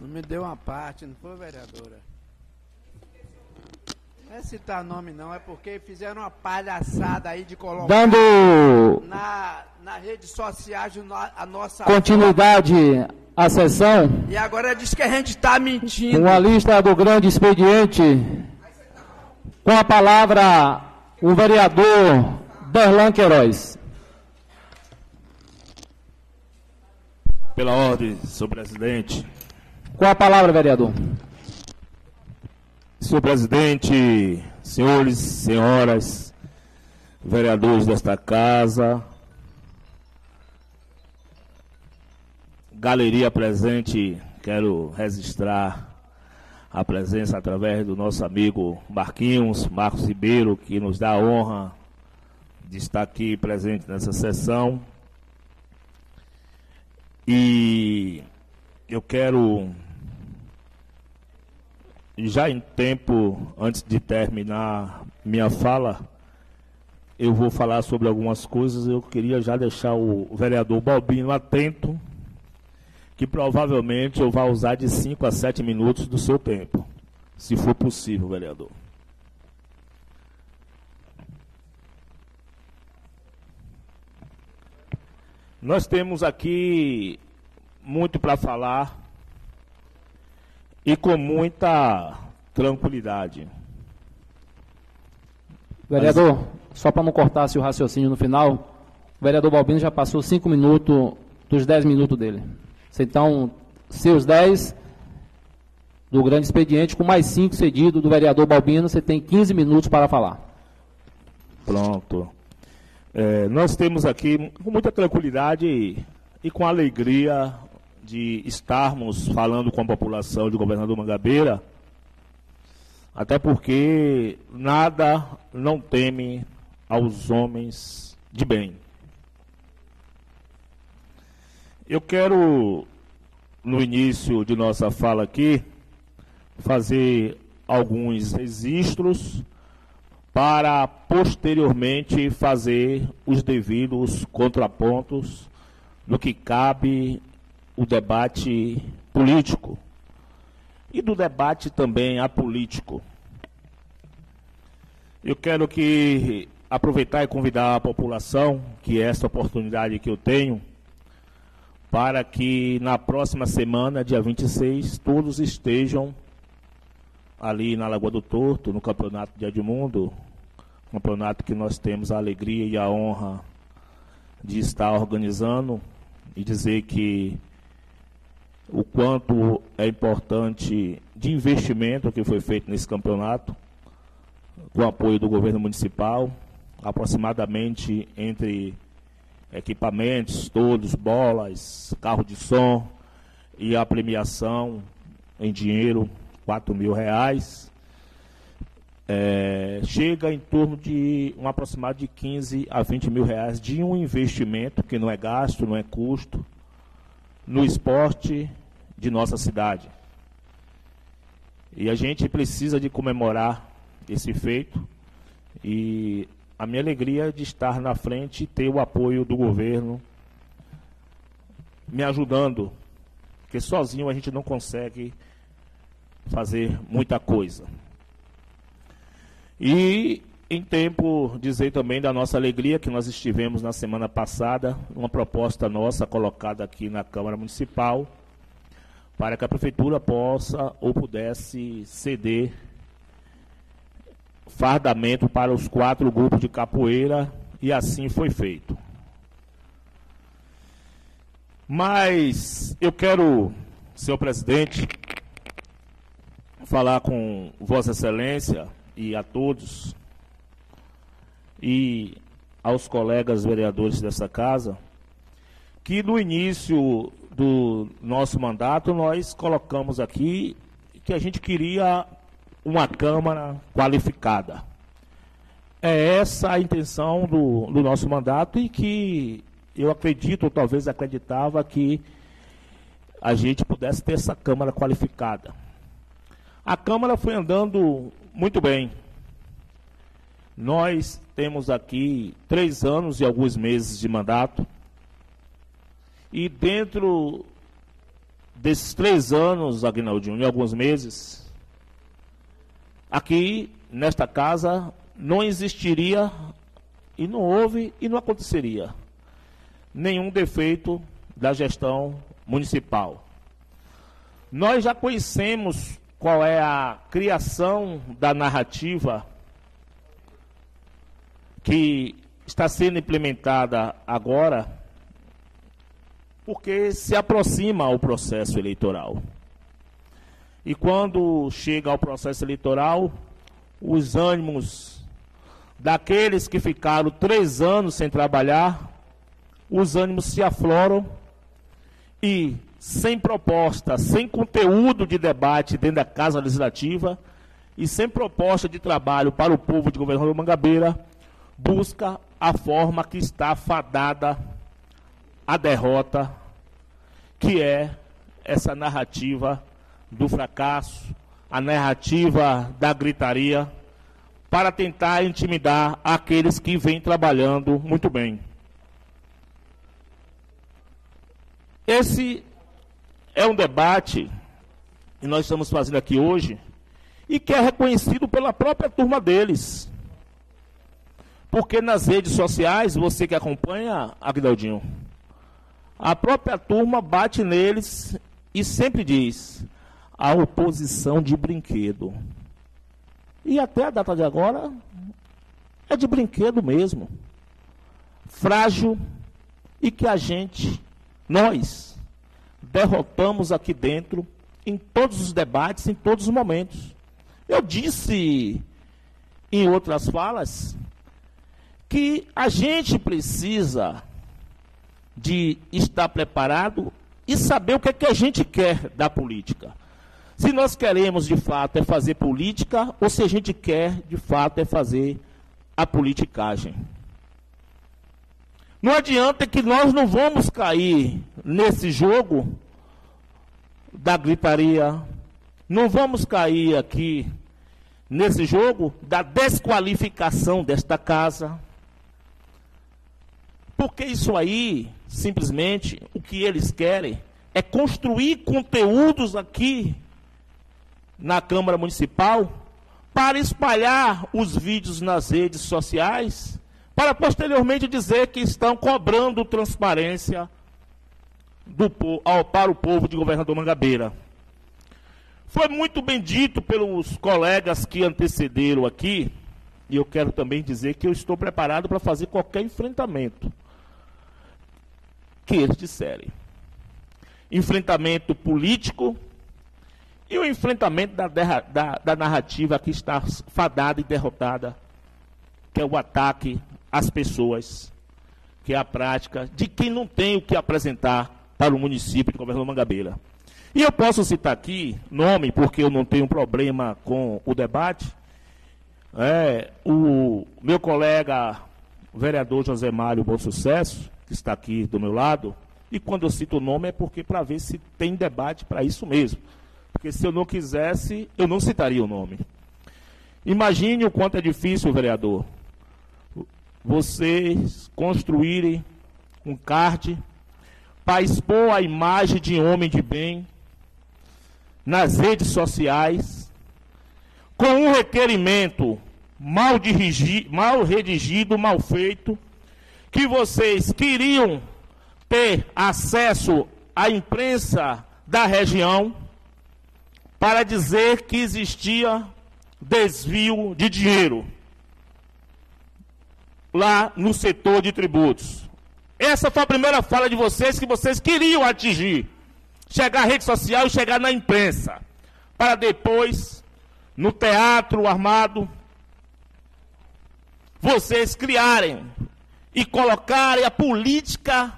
Não me deu uma parte, não foi, vereadora? Não é citar nome, não, é porque fizeram uma palhaçada aí de colocar Dando na, na rede no- a nossa. continuidade à sessão, E agora diz que a gente está mentindo. uma lista do grande expediente, com a palavra o vereador Derlan Queiroz. Pela ordem, senhor presidente. Com a palavra, vereador. Senhor presidente, senhores, senhoras, vereadores desta casa, galeria presente, quero registrar a presença através do nosso amigo Marquinhos, Marcos Ribeiro, que nos dá a honra de estar aqui presente nessa sessão. E eu quero já em tempo, antes de terminar minha fala, eu vou falar sobre algumas coisas. Eu queria já deixar o vereador Balbino atento, que provavelmente eu vou usar de 5 a 7 minutos do seu tempo, se for possível, vereador. Nós temos aqui muito para falar e com muita tranquilidade. Vereador, só para não cortar o raciocínio no final, o vereador Balbino já passou cinco minutos dos 10 minutos dele. Então, seus 10 do grande expediente, com mais 5 cedido do vereador Balbino, você tem 15 minutos para falar. Pronto. É, nós temos aqui, com muita tranquilidade e, e com alegria de estarmos falando com a população de Governador Mangabeira, até porque nada não teme aos homens de bem. Eu quero, no início de nossa fala aqui, fazer alguns registros para posteriormente fazer os devidos contrapontos no que cabe o debate político e do debate também apolítico. Eu quero que aproveitar e convidar a população, que é esta oportunidade que eu tenho, para que na próxima semana, dia 26, todos estejam ali na Lagoa do Torto, no Campeonato de Edmundo, campeonato que nós temos a alegria e a honra de estar organizando e dizer que o quanto é importante de investimento que foi feito nesse campeonato, com apoio do governo municipal, aproximadamente entre equipamentos todos, bolas, carro de som e a premiação em dinheiro, 4 mil reais, é, chega em torno de um aproximado de 15 a 20 mil reais de um investimento que não é gasto, não é custo, no esporte de nossa cidade. E a gente precisa de comemorar esse feito e a minha alegria de estar na frente e ter o apoio do governo me ajudando, porque sozinho a gente não consegue fazer muita coisa. E em tempo dizer também da nossa alegria que nós estivemos na semana passada, uma proposta nossa colocada aqui na Câmara Municipal, para que a prefeitura possa ou pudesse ceder fardamento para os quatro grupos de capoeira e assim foi feito. Mas eu quero, senhor presidente, falar com Vossa Excelência e a todos e aos colegas vereadores dessa casa que no início do nosso mandato, nós colocamos aqui que a gente queria uma Câmara qualificada. É essa a intenção do, do nosso mandato e que eu acredito, ou talvez acreditava, que a gente pudesse ter essa Câmara qualificada. A Câmara foi andando muito bem. Nós temos aqui três anos e alguns meses de mandato. E dentro desses três anos, Agnaldinho, e alguns meses, aqui nesta casa não existiria e não houve e não aconteceria nenhum defeito da gestão municipal. Nós já conhecemos qual é a criação da narrativa que está sendo implementada agora, porque se aproxima ao processo eleitoral. E quando chega ao processo eleitoral, os ânimos daqueles que ficaram três anos sem trabalhar, os ânimos se afloram e, sem proposta, sem conteúdo de debate dentro da Casa Legislativa e sem proposta de trabalho para o povo de governador Mangabeira, busca a forma que está fadada a derrota, que é essa narrativa do fracasso, a narrativa da gritaria, para tentar intimidar aqueles que vêm trabalhando muito bem. Esse é um debate que nós estamos fazendo aqui hoje e que é reconhecido pela própria turma deles. Porque nas redes sociais, você que acompanha, Agdaldinho, a própria turma bate neles e sempre diz: a oposição de brinquedo. E até a data de agora é de brinquedo mesmo. Frágil e que a gente, nós, derrotamos aqui dentro em todos os debates, em todos os momentos. Eu disse em outras falas que a gente precisa de estar preparado e saber o que é que a gente quer da política. Se nós queremos de fato é fazer política ou se a gente quer de fato é fazer a politicagem. Não adianta que nós não vamos cair nesse jogo da gritaria, não vamos cair aqui nesse jogo da desqualificação desta casa porque isso aí, simplesmente, o que eles querem é construir conteúdos aqui na Câmara Municipal para espalhar os vídeos nas redes sociais, para posteriormente dizer que estão cobrando transparência do, ao, para o povo de governador Mangabeira. Foi muito bem dito pelos colegas que antecederam aqui, e eu quero também dizer que eu estou preparado para fazer qualquer enfrentamento que eles disserem. Enfrentamento político e o enfrentamento da, da, da narrativa que está fadada e derrotada, que é o ataque às pessoas, que é a prática de quem não tem o que apresentar para o município de Governador Mangabeira. E eu posso citar aqui nome, porque eu não tenho problema com o debate. É, o meu colega, vereador José Mário Bom Sucesso, que está aqui do meu lado, e quando eu cito o nome é porque para ver se tem debate para isso mesmo. Porque se eu não quisesse, eu não citaria o nome. Imagine o quanto é difícil, vereador, vocês construírem um card para expor a imagem de homem de bem nas redes sociais, com um requerimento mal, dirigi, mal redigido, mal feito, que vocês queriam ter acesso à imprensa da região para dizer que existia desvio de dinheiro lá no setor de tributos. Essa foi a primeira fala de vocês que vocês queriam atingir. Chegar à rede social e chegar na imprensa. Para depois, no teatro armado, vocês criarem e colocarem a política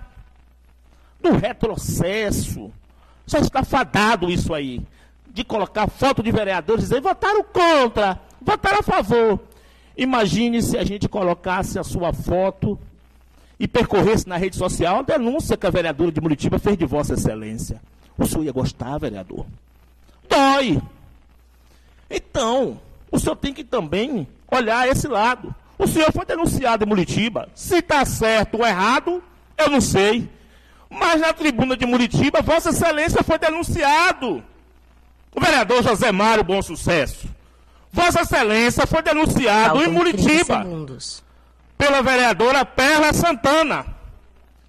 do retrocesso. Já está fadado isso aí. De colocar foto de vereadores e dizer votaram contra, votaram a favor. Imagine se a gente colocasse a sua foto e percorresse na rede social a denúncia que a vereadora de Muritiba fez de Vossa Excelência. O senhor ia gostar, vereador? Dói. Então, o senhor tem que também olhar esse lado. O senhor foi denunciado em Muritiba. Se está certo ou errado, eu não sei. Mas na tribuna de Muritiba, Vossa Excelência foi denunciado. O vereador José Mário Bom Sucesso. Vossa Excelência foi denunciado Faltam em Muritiba 30 segundos. pela vereadora Perla Santana.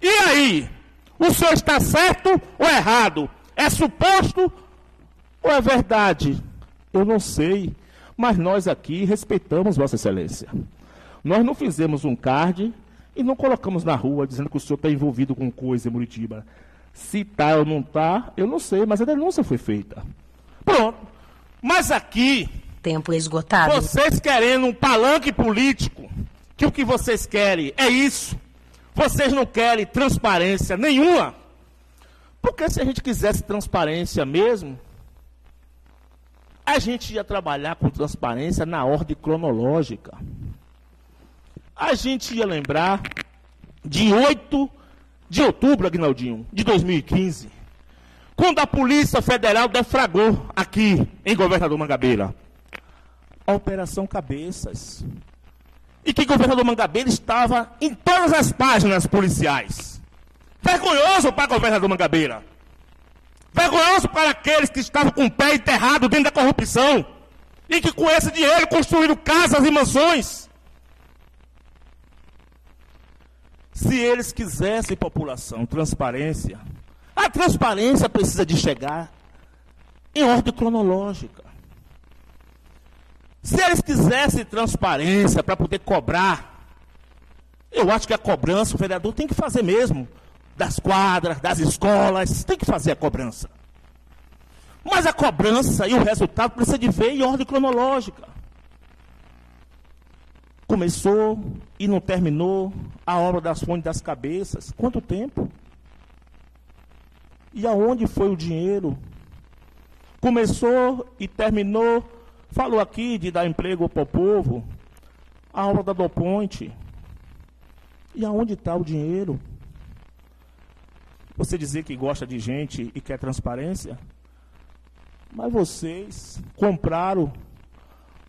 E aí? O senhor está certo ou errado? É suposto ou é verdade? Eu não sei. Mas nós aqui respeitamos Vossa Excelência. Nós não fizemos um card e não colocamos na rua dizendo que o senhor está envolvido com coisa em Muritiba. Se está ou não está, eu não sei, mas a denúncia foi feita. Pronto. Mas aqui, Tempo esgotado. vocês querendo um palanque político, que o que vocês querem é isso. Vocês não querem transparência nenhuma. Porque se a gente quisesse transparência mesmo, a gente ia trabalhar com transparência na ordem cronológica. A gente ia lembrar de 8 de outubro, Agnaldinho, de 2015, quando a Polícia Federal defragou aqui em Governador Mangabeira a Operação Cabeças. E que governador Mangabeira estava em todas as páginas policiais. Vergonhoso para governador Mangabeira. Vergonhoso para aqueles que estavam com o pé enterrado dentro da corrupção. E que com esse dinheiro construíram casas e mansões. Se eles quisessem, população, transparência, a transparência precisa de chegar em ordem cronológica. Se eles quisessem transparência para poder cobrar, eu acho que a cobrança o vereador tem que fazer mesmo. Das quadras, das escolas, tem que fazer a cobrança. Mas a cobrança e o resultado precisa de ver em ordem cronológica. Começou e não terminou a obra das fontes das cabeças. Quanto tempo? E aonde foi o dinheiro? Começou e terminou. Falou aqui de dar emprego para o povo. A obra da Do Ponte. E aonde está o dinheiro? Você dizer que gosta de gente e quer transparência? Mas vocês compraram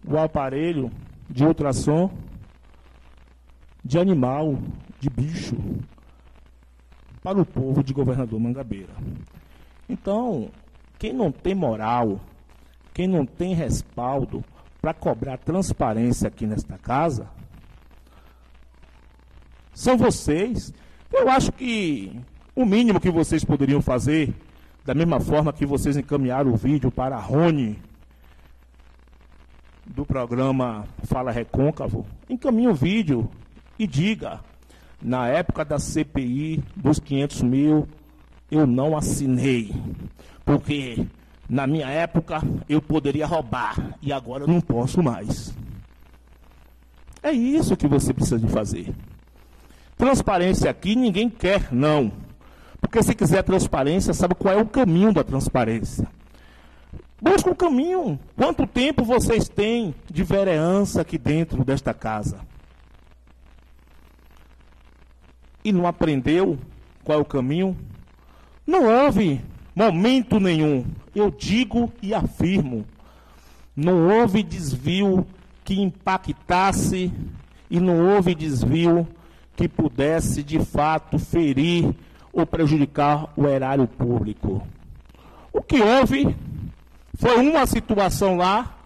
o aparelho de ultrassom de animal, de bicho, para o povo de governador Mangabeira. Então, quem não tem moral, quem não tem respaldo para cobrar transparência aqui nesta casa, são vocês. Eu acho que o mínimo que vocês poderiam fazer, da mesma forma que vocês encaminharam o vídeo para a Rony, do programa Fala Recôncavo, encaminhe o vídeo e diga, na época da CPI dos 500 mil, eu não assinei, porque na minha época eu poderia roubar e agora eu não posso mais. É isso que você precisa de fazer. Transparência aqui ninguém quer, não. Porque se quiser transparência, sabe qual é o caminho da transparência. Busca o caminho. Quanto tempo vocês têm de vereança aqui dentro desta casa? E não aprendeu qual é o caminho? Não houve momento nenhum. Eu digo e afirmo. Não houve desvio que impactasse e não houve desvio que pudesse de fato ferir ou prejudicar o erário público. O que houve foi uma situação lá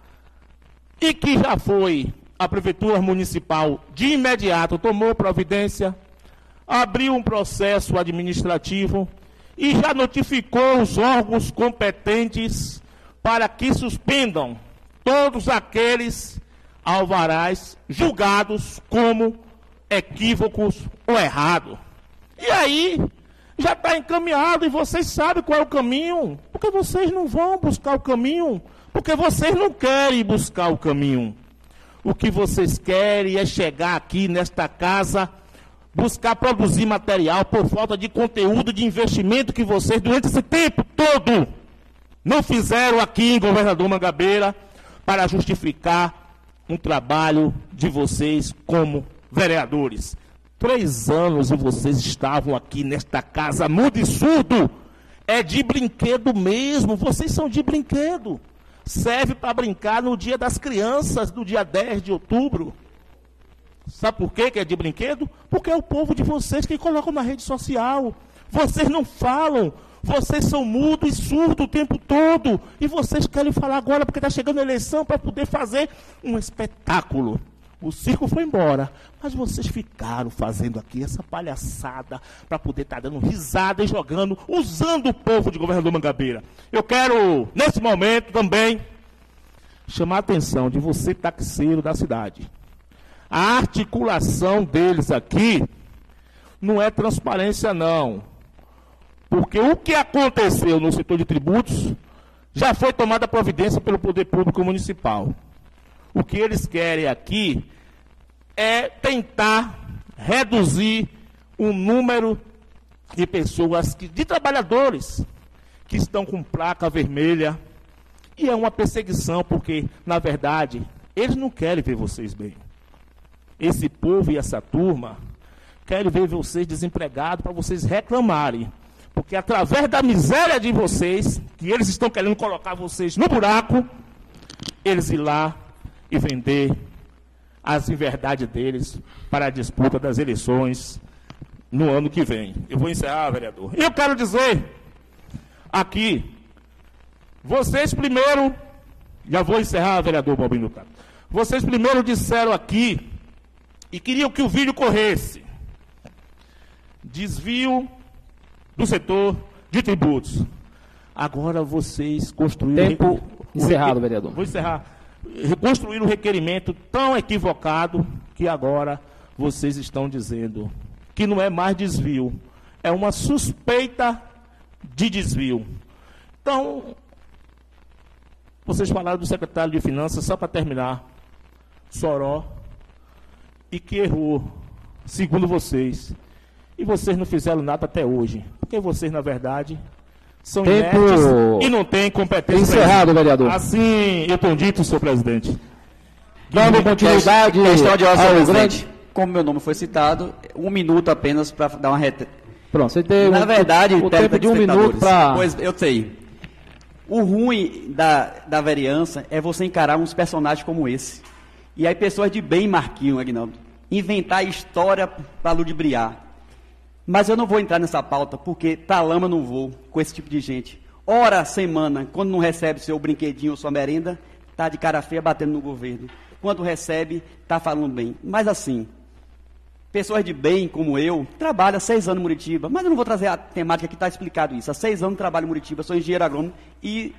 e que já foi a prefeitura municipal de imediato tomou providência, abriu um processo administrativo e já notificou os órgãos competentes para que suspendam todos aqueles alvarás julgados como equívocos ou errados. E aí, já está encaminhado e vocês sabem qual é o caminho. Porque vocês não vão buscar o caminho. Porque vocês não querem buscar o caminho. O que vocês querem é chegar aqui nesta casa buscar produzir material por falta de conteúdo de investimento que vocês, durante esse tempo todo, não fizeram aqui em Governador Mangabeira para justificar um trabalho de vocês como vereadores. Três anos e vocês estavam aqui nesta casa mudo e surdo. É de brinquedo mesmo, vocês são de brinquedo. Serve para brincar no dia das crianças, no dia 10 de outubro. Sabe por quê que é de brinquedo? Porque é o povo de vocês que colocam na rede social. Vocês não falam, vocês são mudos e surdos o tempo todo. E vocês querem falar agora porque está chegando a eleição para poder fazer um espetáculo. O circo foi embora, mas vocês ficaram fazendo aqui essa palhaçada para poder estar tá dando risada e jogando, usando o povo de governador Mangabeira. Eu quero, nesse momento também, chamar a atenção de você, taxeiro da cidade. A articulação deles aqui não é transparência, não. Porque o que aconteceu no setor de tributos já foi tomada providência pelo Poder Público Municipal. O que eles querem aqui é tentar reduzir o número de pessoas, que, de trabalhadores, que estão com placa vermelha. E é uma perseguição, porque, na verdade, eles não querem ver vocês bem. Esse povo e essa turma querem ver vocês desempregados para vocês reclamarem. Porque através da miséria de vocês, que eles estão querendo colocar vocês no buraco, eles ir lá e vender as inverdades deles para a disputa das eleições no ano que vem. Eu vou encerrar, vereador. E eu quero dizer aqui, vocês primeiro, já vou encerrar, vereador Balbino Tato. Vocês primeiro disseram aqui e queriam que o vídeo corresse. Desvio do setor de tributos. Agora vocês construíram. Tempo encerrado, vereador. Vou encerrar reconstruir um requerimento tão equivocado que agora vocês estão dizendo que não é mais desvio, é uma suspeita de desvio. Então, vocês falaram do secretário de Finanças, só para terminar, Soró, e que errou, segundo vocês. E vocês não fizeram nada até hoje. Porque vocês, na verdade, são Tempo... inertes e não têm competência. Encerrado, vereador. Assim, eu tenho dito, senhor presidente. Dando continuidade questão de ordem, presidente. Como meu nome foi citado, um minuto apenas para dar uma reta. Pronto, você tem Na um, verdade, o tempo de um minuto para. Pois eu sei. O ruim da, da vereança é você encarar uns personagens como esse. E aí pessoas de bem, Marquinho, Agnaldo, inventar história para ludibriar. Mas eu não vou entrar nessa pauta, porque para lama não vou com esse tipo de gente. Hora semana, quando não recebe seu brinquedinho ou sua merenda, tá de cara feia batendo no governo. Quando recebe, tá falando bem. Mas assim, pessoas de bem como eu, trabalham seis anos em Muritiba, mas eu não vou trazer a temática que está explicado isso. Há seis anos trabalho em Muritiba, sou engenheiro agrônomo e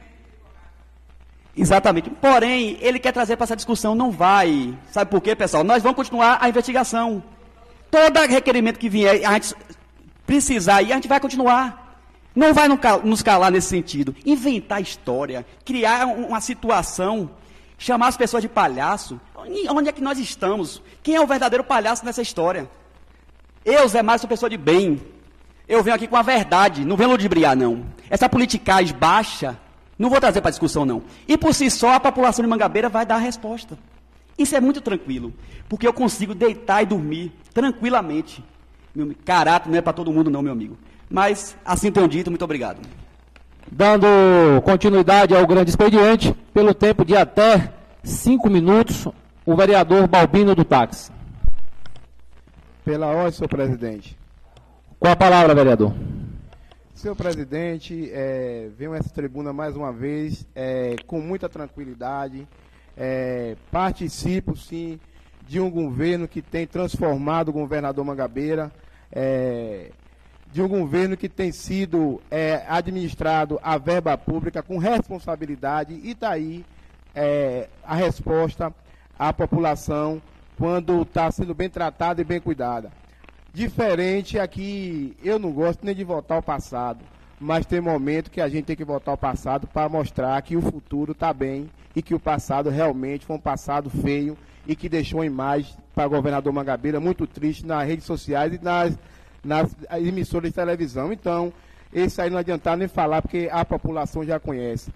Exatamente. Porém, ele quer trazer para essa discussão, não vai. Sabe por quê, pessoal? Nós vamos continuar a investigação. Todo requerimento que vier, a gente precisar e a gente vai continuar. Não vai nos calar nesse sentido. Inventar história, criar uma situação, chamar as pessoas de palhaço. Onde é que nós estamos? Quem é o verdadeiro palhaço nessa história? Eu, Zé Mário, sou pessoa de bem. Eu venho aqui com a verdade, não venho ludibriar, não. Essa politicagem baixa, não vou trazer para discussão, não. E por si só, a população de Mangabeira vai dar a resposta. Isso é muito tranquilo, porque eu consigo deitar e dormir tranquilamente. Meu, caráter não é para todo mundo, não, meu amigo. Mas, assim tenho dito, muito obrigado. Dando continuidade ao grande expediente, pelo tempo de até cinco minutos, o vereador Balbino do Táxi. Pela ordem, senhor presidente. Qual a palavra, vereador? Senhor presidente, é, venho a essa tribuna mais uma vez é, com muita tranquilidade. É, participo, sim, de um governo que tem transformado o governador Mangabeira, é, de um governo que tem sido é, administrado a verba pública com responsabilidade e está aí é, a resposta à população quando está sendo bem tratada e bem cuidada. Diferente aqui, eu não gosto nem de voltar ao passado, mas tem momento que a gente tem que voltar ao passado para mostrar que o futuro está bem e que o passado realmente foi um passado feio e que deixou imagem para o governador Mangabeira muito triste nas redes sociais e nas, nas emissoras de televisão. Então, esse aí não adiantar nem falar, porque a população já conhece.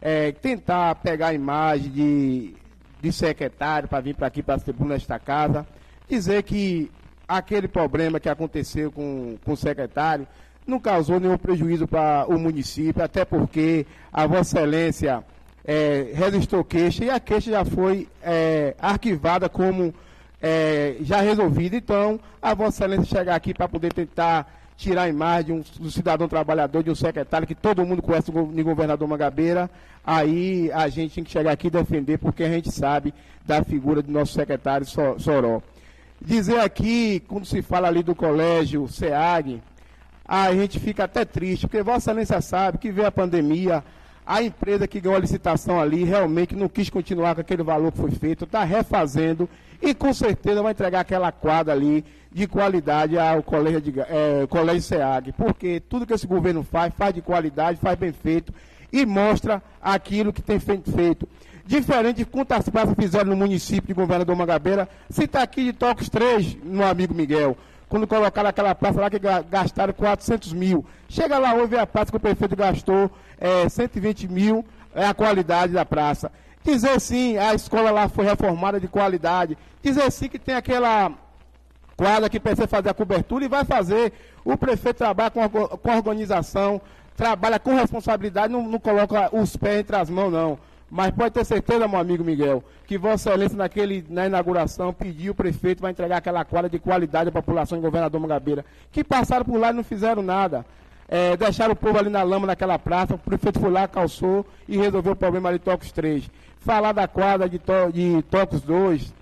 É, tentar pegar a imagem de, de secretário para vir para aqui, para a tribuna desta casa, dizer que aquele problema que aconteceu com, com o secretário não causou nenhum prejuízo para o município, até porque a Vossa Excelência é, registrou queixa e a queixa já foi é, arquivada como é, já resolvida. Então, a Vossa Excelência chegar aqui para poder tentar tirar a imagem de um, do cidadão trabalhador, de um secretário que todo mundo conhece o governador Mangabeira, aí a gente tem que chegar aqui e defender, porque a gente sabe da figura do nosso secretário Soró. Dizer aqui, quando se fala ali do colégio SEAG, a gente fica até triste, porque Vossa Excelência sabe que veio a pandemia, a empresa que ganhou a licitação ali realmente não quis continuar com aquele valor que foi feito, está refazendo e com certeza vai entregar aquela quadra ali de qualidade ao colégio, de, é, colégio SEAG, porque tudo que esse governo faz, faz de qualidade, faz bem feito e mostra aquilo que tem feito. Diferente de quantas praças fizeram no município de Governador Mangabeira, se está aqui de Toques 3, meu amigo Miguel, quando colocaram aquela praça lá que gastaram 400 mil. Chega lá hoje a praça que o prefeito gastou é, 120 mil, é a qualidade da praça. Dizer sim, a escola lá foi reformada de qualidade. Dizer sim que tem aquela quadra que precisa fazer a cobertura e vai fazer. O prefeito trabalha com, com organização, trabalha com responsabilidade, não, não coloca os pés entre as mãos, não. Mas pode ter certeza, meu amigo Miguel, que Vossa Excelência, naquele, na inauguração, pediu o prefeito para entregar aquela quadra de qualidade à população de governador Mangabeira, que passaram por lá e não fizeram nada. É, deixaram o povo ali na lama naquela praça, o prefeito foi lá, calçou e resolveu o problema ali Tocos 3. Falar da quadra de, to, de Tocos 2,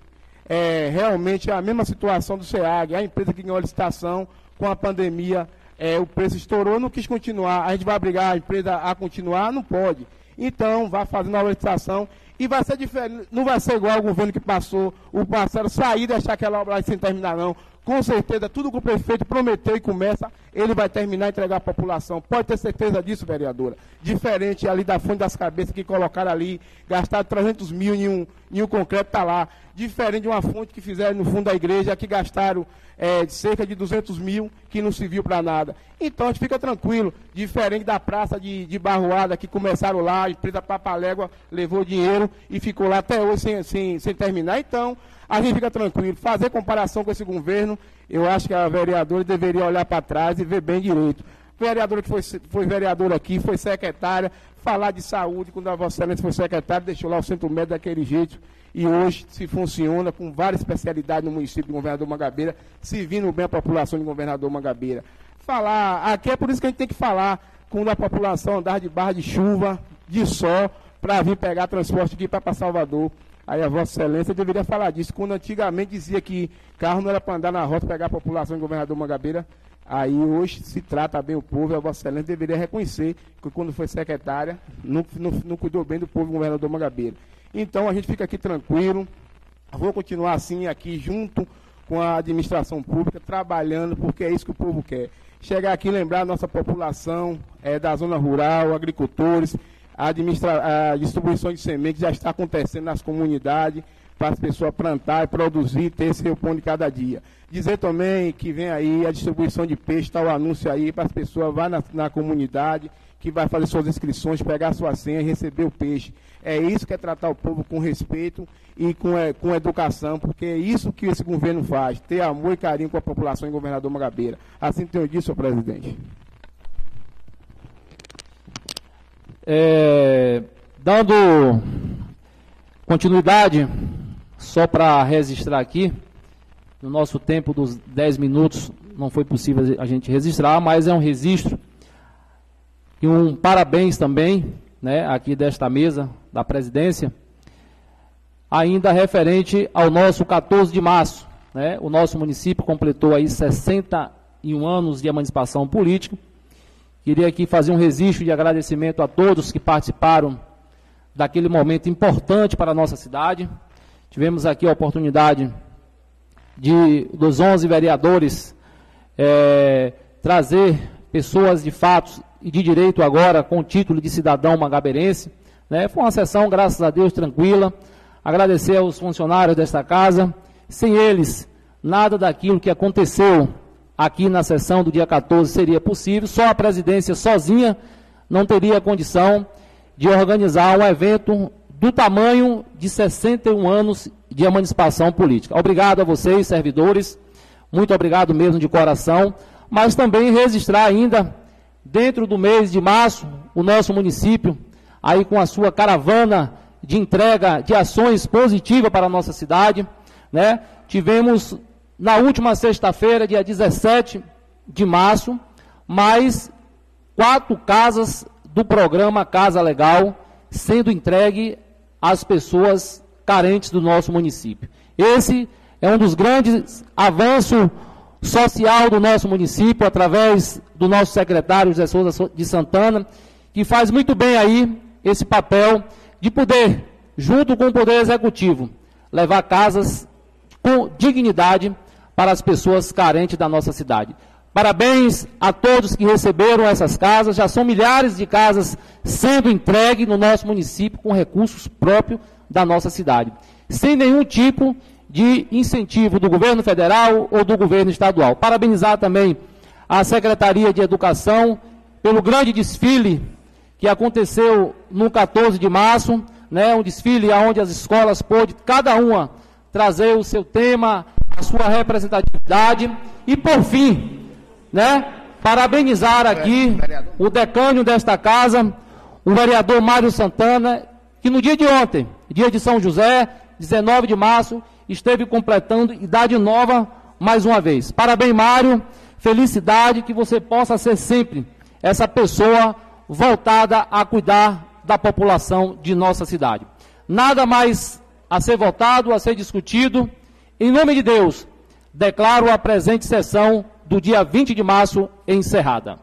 é realmente a mesma situação do SEAG, a empresa que ganhou a licitação com a pandemia, é, o preço estourou, não quis continuar. A gente vai obrigar a empresa a continuar? Não pode. Então, vai fazendo a licitação e vai ser diferente, não vai ser igual ao governo que passou, o parceiro sair e deixar aquela obra sem terminar, não. Com certeza, tudo que o prefeito prometeu e começa, ele vai terminar e entregar à população. Pode ter certeza disso, vereadora. Diferente ali da fonte das cabeças que colocaram ali, gastaram 300 mil em um, em um concreto, está lá. Diferente de uma fonte que fizeram no fundo da igreja, que gastaram é, de cerca de 200 mil, que não serviu para nada. Então, a gente fica tranquilo. Diferente da praça de, de Barroada, que começaram lá, a empresa Papalégua levou dinheiro e ficou lá até hoje sem, sem, sem terminar. Então, a gente fica tranquilo. Fazer comparação com esse governo, eu acho que a vereadora deveria olhar para trás e ver bem direito. Vereadora que foi, foi vereadora aqui, foi secretária, falar de saúde, quando a Vossa Excelência foi secretária, deixou lá o centro médico daquele jeito. E hoje se funciona com várias especialidades no município de Governador Mangabeira, servindo bem a população de Governador Mangabeira. Falar, aqui é por isso que a gente tem que falar, quando a população andar de barra de chuva, de sol, para vir pegar transporte aqui para Salvador. Aí a Vossa Excelência deveria falar disso. Quando antigamente dizia que carro não era para andar na rota pegar a população em governador Mangabeira, aí hoje se trata bem o povo a Vossa Excelência deveria reconhecer que quando foi secretária, não, não, não cuidou bem do povo governador Mangabeira. Então a gente fica aqui tranquilo. Vou continuar assim aqui junto com a administração pública, trabalhando, porque é isso que o povo quer. Chegar aqui e lembrar a nossa população é, da zona rural, agricultores, a, a distribuição de sementes já está acontecendo nas comunidades para as pessoas plantar e produzir, ter seu pão de cada dia. Dizer também que vem aí a distribuição de peixe, está o anúncio aí para as pessoas vá na, na comunidade, que vai fazer suas inscrições, pegar sua senha e receber o peixe. É isso que é tratar o povo com respeito e com, é, com educação, porque é isso que esse governo faz, ter amor e carinho com a população em Governador Magabeira. Assim tenho dito, senhor presidente. É, dando continuidade, só para registrar aqui, no nosso tempo dos 10 minutos não foi possível a gente registrar, mas é um registro e um parabéns também, né, aqui desta mesa da presidência, ainda referente ao nosso 14 de março, né, o nosso município completou aí 61 anos de emancipação política, Queria aqui fazer um registro de agradecimento a todos que participaram daquele momento importante para a nossa cidade. Tivemos aqui a oportunidade de, dos 11 vereadores, é, trazer pessoas de fato de direito agora com o título de cidadão magabeirense. Né? Foi uma sessão, graças a Deus, tranquila. agradecer aos funcionários desta casa. Sem eles, nada daquilo que aconteceu aqui na sessão do dia 14 seria possível. Só a presidência sozinha não teria condição de organizar um evento do tamanho de 61 anos de emancipação política. Obrigado a vocês, servidores, muito obrigado mesmo de coração, mas também registrar ainda, dentro do mês de março, o nosso município, aí com a sua caravana de entrega de ações positivas para a nossa cidade, né? Tivemos na última sexta-feira, dia 17 de março, mais quatro casas do programa Casa Legal sendo entregue às pessoas carentes do nosso município. Esse é um dos grandes avanços social do nosso município, através do nosso secretário José Souza de Santana, que faz muito bem aí esse papel de poder, junto com o Poder Executivo, levar casas com dignidade para as pessoas carentes da nossa cidade. Parabéns a todos que receberam essas casas. Já são milhares de casas sendo entregues no nosso município com recursos próprios da nossa cidade, sem nenhum tipo de incentivo do governo federal ou do governo estadual. Parabenizar também a Secretaria de Educação pelo grande desfile que aconteceu no 14 de março, né, um desfile onde as escolas pôde cada uma trazer o seu tema, a sua representatividade e por fim né? Parabenizar aqui o decânio desta casa, o vereador Mário Santana, que no dia de ontem, dia de São José, 19 de março, esteve completando idade nova mais uma vez. Parabéns, Mário. Felicidade que você possa ser sempre essa pessoa voltada a cuidar da população de nossa cidade. Nada mais a ser votado, a ser discutido. Em nome de Deus, declaro a presente sessão do dia 20 de março encerrada.